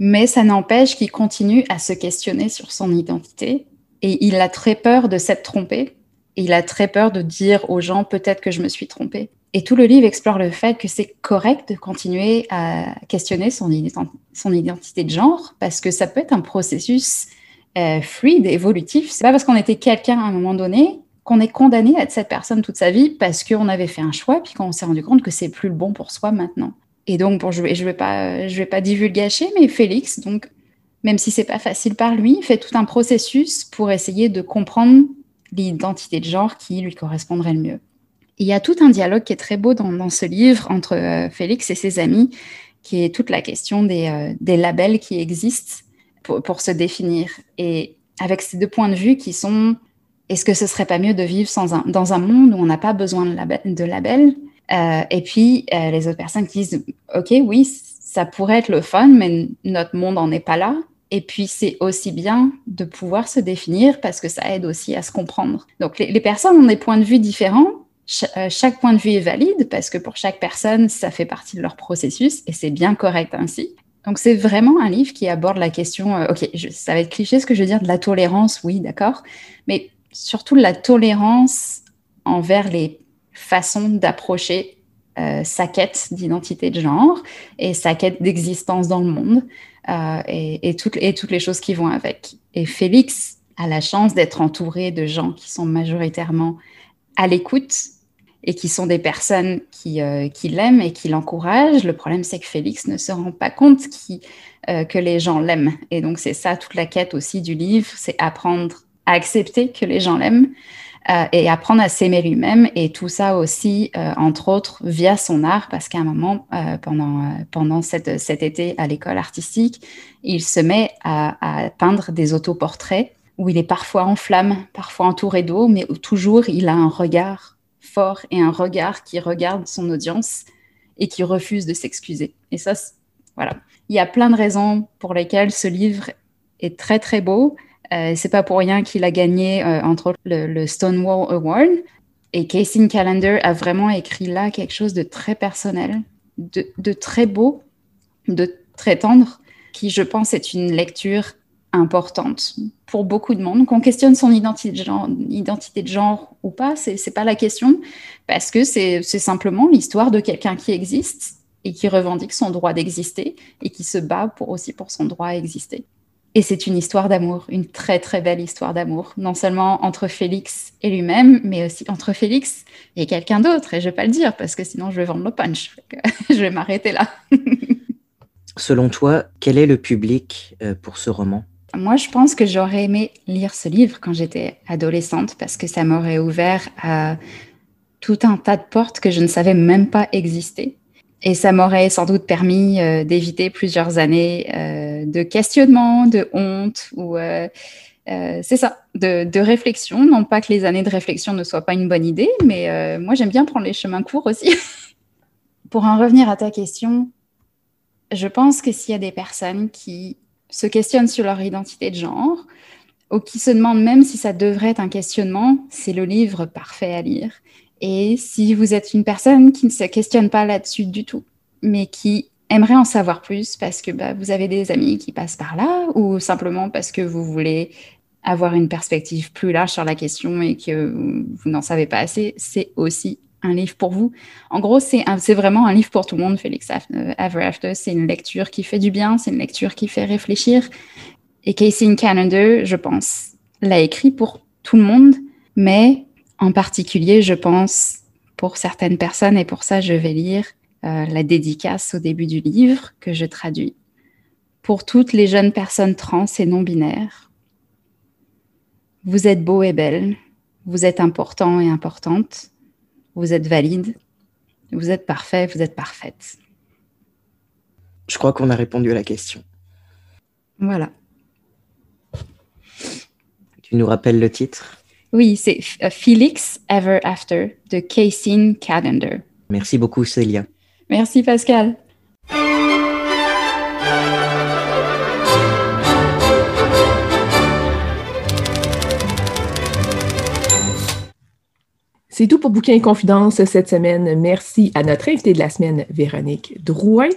mais ça n'empêche qu'il continue à se questionner sur son identité et il a très peur de s'être trompé. Il a très peur de dire aux gens peut-être que je me suis trompé. Et tout le livre explore le fait que c'est correct de continuer à questionner son, identité de genre parce que ça peut être un processus euh, fluide, évolutif. C'est pas parce qu'on était quelqu'un à un moment donné qu'on est condamné à être cette personne toute sa vie parce qu'on avait fait un choix puis qu'on s'est rendu compte que c'est plus le bon pour soi maintenant. Et donc, bon, je ne vais, je pas, je pas divulgacher, mais Félix, donc, même si c'est pas facile par lui, fait tout un processus pour essayer de comprendre l'identité de genre qui lui correspondrait le mieux. Il y a tout un dialogue qui est très beau dans, ce livre entre euh, Félix et ses amis, qui est toute la question des, euh, labels qui existent pour, se définir. Et avec ces deux points de vue qui sont, est-ce que ce serait pas mieux de vivre dans un monde où on n'a pas besoin de labels euh, Et puis les autres personnes qui disent, OK, oui, ça pourrait être le fun, mais notre monde n'en est pas là. Et puis, c'est aussi bien de pouvoir se définir parce que ça aide aussi à se comprendre. Donc, les, personnes ont des points de vue différents. Euh, chaque point de vue est valide parce que pour chaque personne, ça fait partie de leur processus et c'est bien correct ainsi. Donc, c'est vraiment un livre qui aborde la question, euh, ok, ça va être cliché ce que je veux dire, de la tolérance, oui, d'accord, mais surtout la tolérance envers les façons d'approcher euh, sa quête d'identité de genre et sa quête d'existence dans le monde. Et toutes les choses qui vont avec. Et Félix a la chance d'être entouré de gens qui sont majoritairement à l'écoute et qui sont des personnes qui, euh, qui l'aiment et qui l'encouragent. Le problème, c'est que Félix ne se rend pas compte qui, euh, que les gens l'aiment. Et donc, c'est ça toute la quête aussi du livre, c'est apprendre à accepter que les gens l'aiment, euh, et apprendre à s'aimer lui-même. Et tout ça aussi, entre autres, via son art, parce qu'à un moment, pendant, pendant cette, cet été à l'école artistique, il se met à, peindre des autoportraits où il est parfois en flammes, parfois entouré d'eau, mais où toujours il a un regard fort et un regard qui regarde son audience et qui refuse de s'excuser. Et ça, voilà. Il y a plein de raisons pour lesquelles ce livre est très très beau. Euh, c'est pas pour rien qu'il a gagné, euh, entre autres, le, Stonewall Award. Et Casey Callender a vraiment écrit là quelque chose de très personnel, de, très beau, de très tendre, qui, je pense, est une lecture importante pour beaucoup de monde. Qu'on questionne son identité de genre, ou pas, c'est n'est pas la question, parce que c'est simplement l'histoire de quelqu'un qui existe et qui revendique son droit d'exister et qui se bat aussi pour son droit à exister. Et c'est une histoire d'amour, une très très belle histoire d'amour, non seulement entre Félix et lui-même, mais aussi entre Félix et quelqu'un d'autre. Et je ne vais pas le dire parce que sinon je vais vendre le punch. je vais m'arrêter là. Selon toi, quel est le public euh, pour ce roman? Moi, je pense que j'aurais aimé lire ce livre quand j'étais adolescente parce que ça m'aurait ouvert à tout un tas de portes que je ne savais même pas exister. Et ça m'aurait sans doute permis euh, d'éviter plusieurs années euh, de questionnement, de honte ou euh, c'est ça, de, réflexion. Non pas que les années de réflexion ne soient pas une bonne idée, mais moi j'aime bien prendre les chemins courts aussi. Pour en revenir à ta question, je pense que s'il y a des personnes qui se questionnent sur leur identité de genre ou qui se demandent même si ça devrait être un questionnement, c'est le livre parfait à lire. Et si vous êtes une personne qui ne se questionne pas là-dessus du tout, mais qui aimerait en savoir plus parce que bah, vous avez des amis qui passent par là ou simplement parce que vous voulez avoir une perspective plus large sur la question et que vous n'en savez pas assez, c'est aussi un livre pour vous. En gros, c'est vraiment un livre pour tout le monde, Félix Ever After. C'est une lecture qui fait du bien, c'est une lecture qui fait réfléchir. Et Casey Calendar, je pense, l'a écrit pour tout le monde, mais en particulier, je pense, pour certaines personnes, et pour ça, je vais lire euh, la dédicace au début du livre que je traduis. Pour toutes les jeunes personnes trans et non binaires, vous êtes beau et belle, vous êtes important et importante, vous êtes valide, vous êtes parfait, vous êtes parfaite. Je crois qu'on a répondu à la question. Voilà. Tu nous rappelles le titre? Oui, c'est Felix Ever After de Casey Calendar. Merci beaucoup, Célia. Merci, Pascal. C'est tout pour Bouquin Confidence cette semaine. Merci à notre invité de la semaine, Véronique Drouin.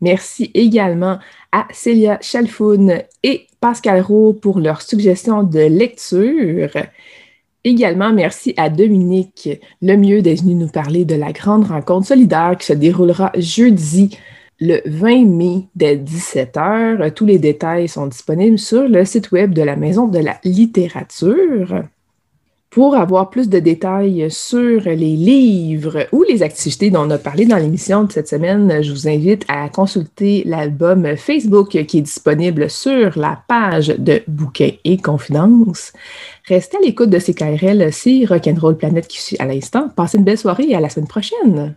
Merci également à Célia Chalfoun et Pascal Roux pour leur suggestion de lecture. Également, merci à Dominique Lemieux d'être venu nous parler de la grande rencontre solidaire qui se déroulera jeudi le 20 mai dès 17h. Tous les détails sont disponibles sur le site web de la Maison de la littérature. Pour avoir plus de détails sur les livres ou les activités dont on a parlé dans l'émission de cette semaine, je vous invite à consulter l'album Facebook qui est disponible sur la page de Bouquets et Confidences. Restez à l'écoute de CKRL, c'est Rock'n'Roll Planète qui suit à l'instant. Passez une belle soirée et à la semaine prochaine.